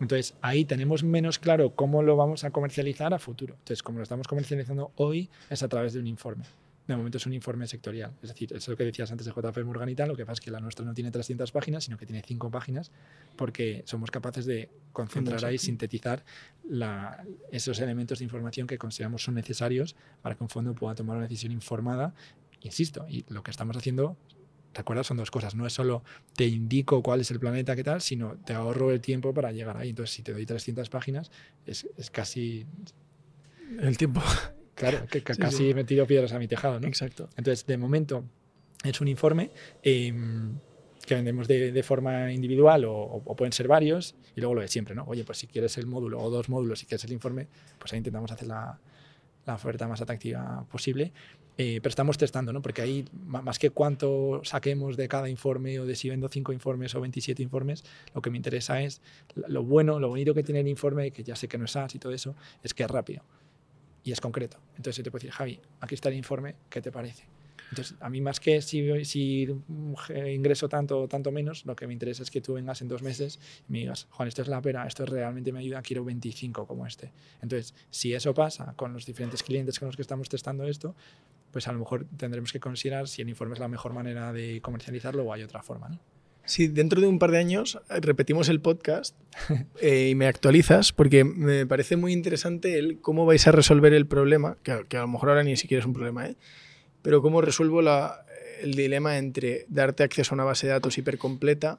Entonces, ahí tenemos menos claro cómo lo vamos a comercializar a futuro. Entonces, como lo estamos comercializando hoy, es a través de un informe de momento es un informe sectorial. Es decir, es lo que decías antes de JP Morgan y tal, lo que pasa es que la nuestra no tiene 300 páginas, sino que tiene 5 páginas, porque somos capaces de concentrar ahí, sintetizar la, esos elementos de información que consideramos son necesarios para que un fondo pueda tomar una decisión informada. Insisto, y lo que estamos haciendo recuerda, son dos cosas. No es solo te indico cuál es el planeta, qué tal, sino te ahorro el tiempo para llegar ahí. Entonces, si te doy 300 páginas, es, es casi... El tiempo. Claro, [LAUGHS] que, que sí, casi sí. he metido piedras a mi tejado, ¿no? Exacto. Entonces, de momento, es un informe. Eh, que vendemos de, de forma individual o, o, pueden ser varios y luego lo de siempre, ¿no? Oye, pues si quieres el módulo o dos módulos y quieres el informe, pues ahí intentamos hacer la, la oferta más atractiva posible. Eh, pero estamos testando, ¿no? Porque ahí, más que cuánto saquemos de cada informe o de si vendo 5 informes o 27 informes, lo que me interesa es lo bueno, lo bonito que tiene el informe, que ya sé que no es SaaS y todo eso, es que es rápido y es concreto. Entonces yo te puedo decir, Javi, aquí está el informe, ¿qué te parece? Entonces, a mí más que si, si ingreso tanto o tanto menos, lo que me interesa es que tú vengas en dos meses y me digas, Juan, esto es la pera, esto realmente me ayuda, quiero 25 como este. Entonces, si eso pasa con los diferentes clientes con los que estamos testando esto, pues a lo mejor tendremos que considerar si el informe es la mejor manera de comercializarlo o hay otra forma. ¿no? Si dentro de un par de años eh, repetimos el podcast [LAUGHS] eh, y me actualizas, porque me parece muy interesante el cómo vais a resolver el problema, que, a lo mejor ahora ni siquiera es un problema, ¿eh? pero cómo resuelvo el dilema entre darte acceso a una base de datos hipercompleta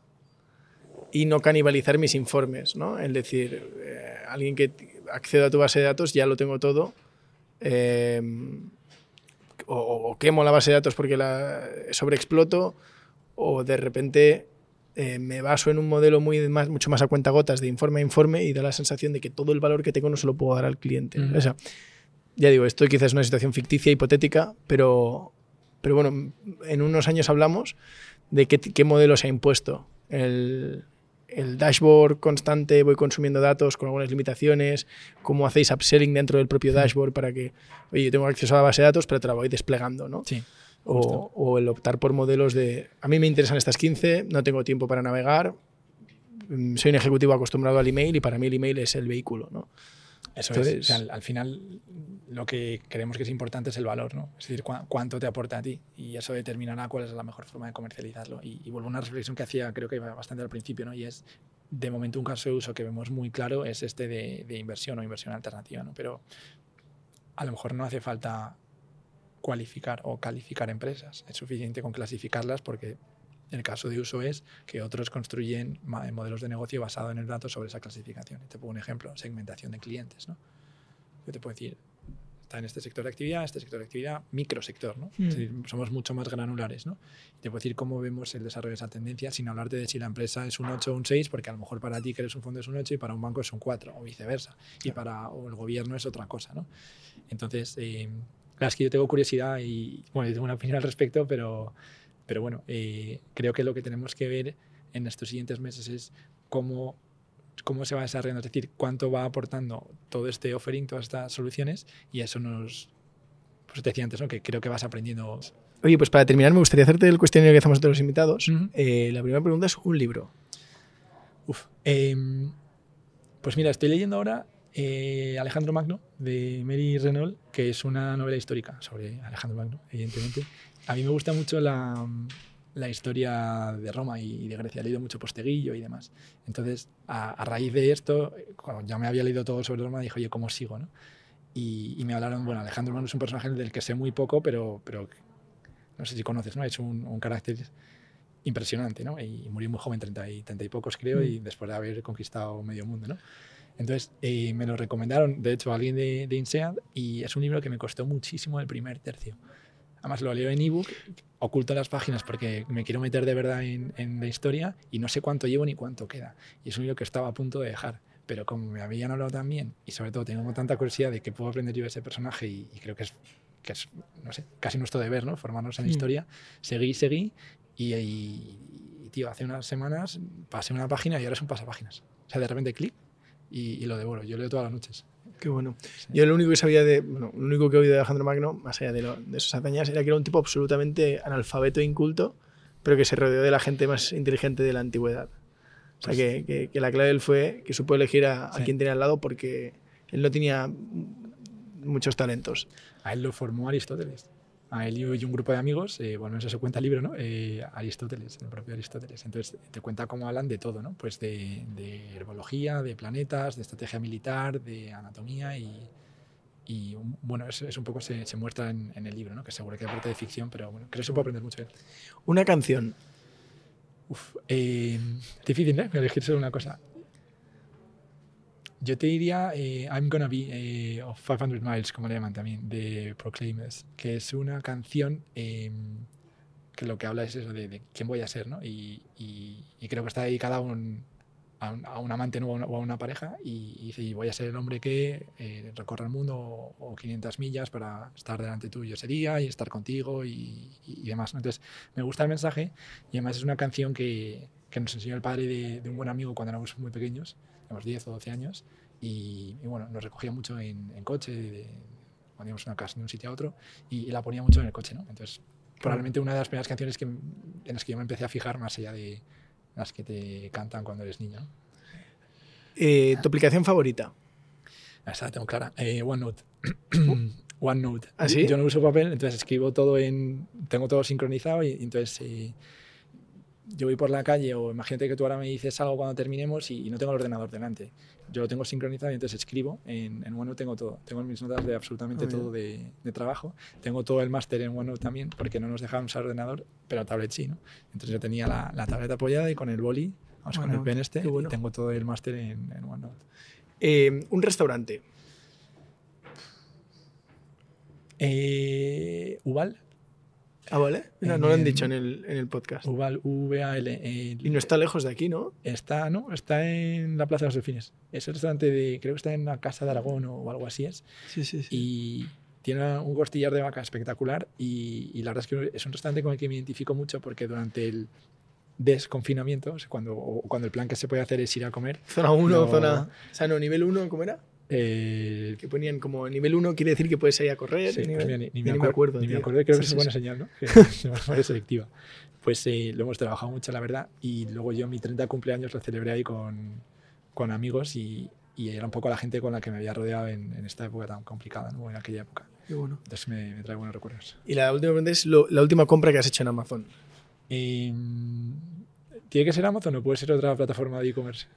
y no canibalizar mis informes, ¿no? Es decir, eh, alguien que acceda a tu base de datos ya lo tengo todo, eh, o, o, quemo la base de datos porque la sobreexploto, o de repente eh, me baso en un modelo muy más, mucho más a cuentagotas de informe a informe y da la sensación de que todo el valor que tengo no se lo puedo dar al cliente. Uh -huh. o sea, ya digo, esto quizás es una situación ficticia, hipotética, pero, pero bueno, en unos años hablamos de qué, qué modelo se ha impuesto. El, el, dashboard constante, voy consumiendo datos con algunas limitaciones, cómo hacéis upselling dentro del propio dashboard para que, oye, yo tengo acceso a la base de datos, pero te la voy desplegando, ¿no? Sí. O, o, el optar por modelos de, a mí me interesan estas 15, no tengo tiempo para navegar, soy un ejecutivo acostumbrado al email y para mí el email es el vehículo, ¿no? Eso Entonces, es. O sea, al, al, final, lo que creemos que es importante es el valor, ¿no? Es decir, cu cuánto te aporta a ti. Y eso determinará cuál es la mejor forma de comercializarlo. Y, y vuelvo a una reflexión que hacía, creo que bastante al principio, ¿no? Y es, de momento, un caso de uso que vemos muy claro es este de, de inversión o inversión alternativa, ¿no? Pero a lo mejor no hace falta cualificar o calificar empresas. Es suficiente con clasificarlas porque el caso de uso es que otros construyen modelos de negocio basados en el dato sobre esa clasificación. Te pongo un ejemplo, segmentación de clientes. ¿no? Yo te puedo decir, está en este sector de actividad, este sector de actividad, microsector. ¿no? Mm. Es decir, somos mucho más granulares. ¿no? Te puedo decir cómo vemos el desarrollo de esa tendencia sin hablarte de si la empresa es un 8 o un 6, porque a lo mejor para ti que eres un fondo es un 8 y para un banco es un 4 o viceversa. Y para o el gobierno es otra cosa. ¿no? Entonces, eh, claro, es que yo tengo curiosidad y bueno, yo tengo una opinión al respecto, pero pero bueno, eh, creo que lo que tenemos que ver en estos siguientes meses es cómo, cómo se va desarrollando, es decir, cuánto va aportando todo este offering, todas estas soluciones, y eso nos, pues te decía antes, ¿no? que creo que vas aprendiendo. Oye, pues para terminar, me gustaría hacerte el cuestionario que hacemos todos los invitados. Uh -huh. eh, la primera pregunta es un libro. Uf, eh, pues mira, estoy leyendo ahora eh, Alejandro Magno, de Mary Renault, que es una novela histórica sobre Alejandro Magno, evidentemente. A mí me gusta mucho la, la historia de Roma y, de Grecia. He leído mucho Posteguillo y demás. Entonces, a, a, raíz de esto, cuando ya me había leído todo sobre Roma, dije, oye, ¿cómo sigo? No? Y, y, me hablaron, bueno, Alejandro Magno es un personaje del que sé muy poco, pero, pero no sé si conoces, ¿no? Hecho un, un carácter impresionante, ¿no? Y murió muy joven, 30 y, 30 y pocos creo, mm. y después de haber conquistado medio mundo, ¿no? Entonces eh, me lo recomendaron, de hecho, a alguien de, de INSEAD y es un libro que me costó muchísimo el primer tercio. Además lo leo en ebook, oculto las páginas porque me quiero meter de verdad en, en, la historia y no sé cuánto llevo ni cuánto queda. Y es un libro que estaba a punto de dejar. Pero como me habían hablado tan bien y sobre todo tengo tanta curiosidad de qué puedo aprender yo de ese personaje y, y creo que es, que es, no sé, casi nuestro deber, ¿no? Formarnos en mm. historia, seguí, seguí y, y, tío, hace unas semanas pasé una página y ahora es un pasapáginas. O sea, de repente clic y, y, lo devoro. Yo leo todas las noches. Qué bueno. Sí. Yo lo único que sabía de, bueno, lo único que he oído de Alejandro Magno, más allá de, lo, de sus hazañas, era que era un tipo absolutamente analfabeto e inculto, pero que se rodeó de la gente más inteligente de la antigüedad. O sea, pues, que, que, que, la clave de él fue que supo elegir a, sí. a, quien tenía al llado porque él no tenía muchos talentos. A él lo formó Aristóteles a él y un grupo de amigos, eh, bueno, eso se cuenta el libro, ¿no? Eh, Aristóteles, el propio Aristóteles. Entonces te cuenta cómo hablan de todo, ¿no? Pues de, de herbología, de planetas, de estrategia militar, de anatomía y, y bueno, es, es, un poco se, se muestra en, en, el libro, ¿no? Que seguro que hay parte de ficción, pero bueno, creo que se puede aprender mucho. Una canción. Uf, eh, difícil, ¿eh? Elegir solo una cosa. Yo te diría eh, I'm Gonna Be eh, of 500 Miles, como le llaman también, de Proclaimers, que es una canción eh, que lo que habla es eso de, de quién voy a ser, ¿no? Y, y- y creo que está dedicada a un, a un, a un amante ¿no? o a una, pareja y, y dice, "Y voy a ser el hombre que eh, recorra el mundo o, o 500 millas para estar delante tuyo ese día y estar contigo y demás. ¿no? Entonces, me gusta el mensaje y además es una canción que, que nos enseñó el padre de, de un buen amigo cuando éramos muy pequeños, teníamos 10 o 12 años, y, y bueno, nos recogía mucho en, en coche, de, cuando íbamos a una casa de un sitio a otro, y, y la ponía mucho en el coche, ¿no? Entonces, probablemente una de las primeras canciones que, en las que yo me empecé a fijar más allá de las que te cantan cuando eres niño. Eh, ¿Tu aplicación favorita? Esa la tengo clara. Eh, OneNote. OneNote. ¿Ah, sí? Yo no uso papel, entonces escribo todo en. Tengo todo sincronizado y, y entonces eh, yo voy por la calle o imagínate que tú ahora me dices algo cuando terminemos y, y no tengo el ordenador delante. Yo lo tengo sincronizado y entonces escribo. En, en OneNote tengo todo. Tengo mis notas de absolutamente Ah, todo de, de trabajo. Tengo todo el máster en OneNote también porque no nos dejaban usar ordenador, pero tablet sí, ¿no? Entonces yo tenía la, la tableta apoyada y con el boli, vamos, con el pen este, qué bueno. y tengo todo el máster en, en OneNote. Eh, un restaurante. Eh, Uval. Ah, vale. Mira, no lo han Eh, dicho en el, en el podcast. Uval, V-A-L. eh, Y no está lejos de aquí, ¿no? Está, ¿no? Está en la Plaza de los Delfines. Es el restaurante de, creo que está en la Casa de Aragón o, algo así es. Sí, sí, sí. Y tiene un costillar de vaca espectacular y, y la verdad es que es un restaurante con el que me identifico mucho porque durante el desconfinamiento, o sea, cuando, o cuando el plan que se puede hacer es ir a comer, Zona 1, No. zona. O sea, no, nivel 1, ¿cómo era? Eh, Que ponían como nivel 1 quiere decir que puedes ir a correr. Sí, pues nivel- mira, ni, ni me, me acuer- acuerdo. Ni me acuerdo, creo que Sí, es sí, buena sí. señal, ¿no? [LAUGHS] Que manera [LAUGHS] selectiva. Pues eh, lo hemos trabajado mucho, la verdad. Y luego yo mi 30 cumpleaños lo celebré ahí con, con amigos y, y era un poco la gente con la que me había rodeado en, en esta época tan complicada, ¿no? En aquella época. Qué bueno. Entonces me, me trae buenos recuerdos. Y la última pregunta es lo- la última compra que has hecho en Amazon. Eh, ¿Tiene que ser Amazon o puede ser otra plataforma de e-commerce?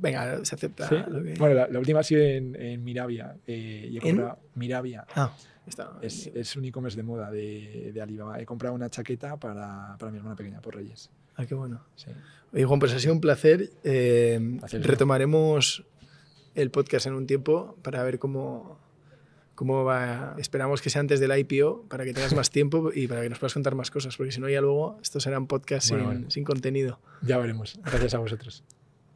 Venga, se acepta. ¿Sí? lo que- Bueno, la, la última ha sido en, en Miravia. eh, y he ¿En? Miravia. Ah, está. Es, es un e-commerce de moda de, de Alibaba. He comprado una chaqueta para, para mi hermana pequeña por Reyes. Ah, qué bueno. Sí. Oye, Juan, pues ha sido un placer. Eh, Placer, retomaremos el podcast en un tiempo para ver cómo, cómo va. Esperamos que sea antes del IPO para que tengas más [LAUGHS] tiempo y para que nos puedas contar más cosas, porque si no, ya luego estos serán podcasts Bueno, sin, bueno. sin contenido. Ya veremos. Gracias a vosotros.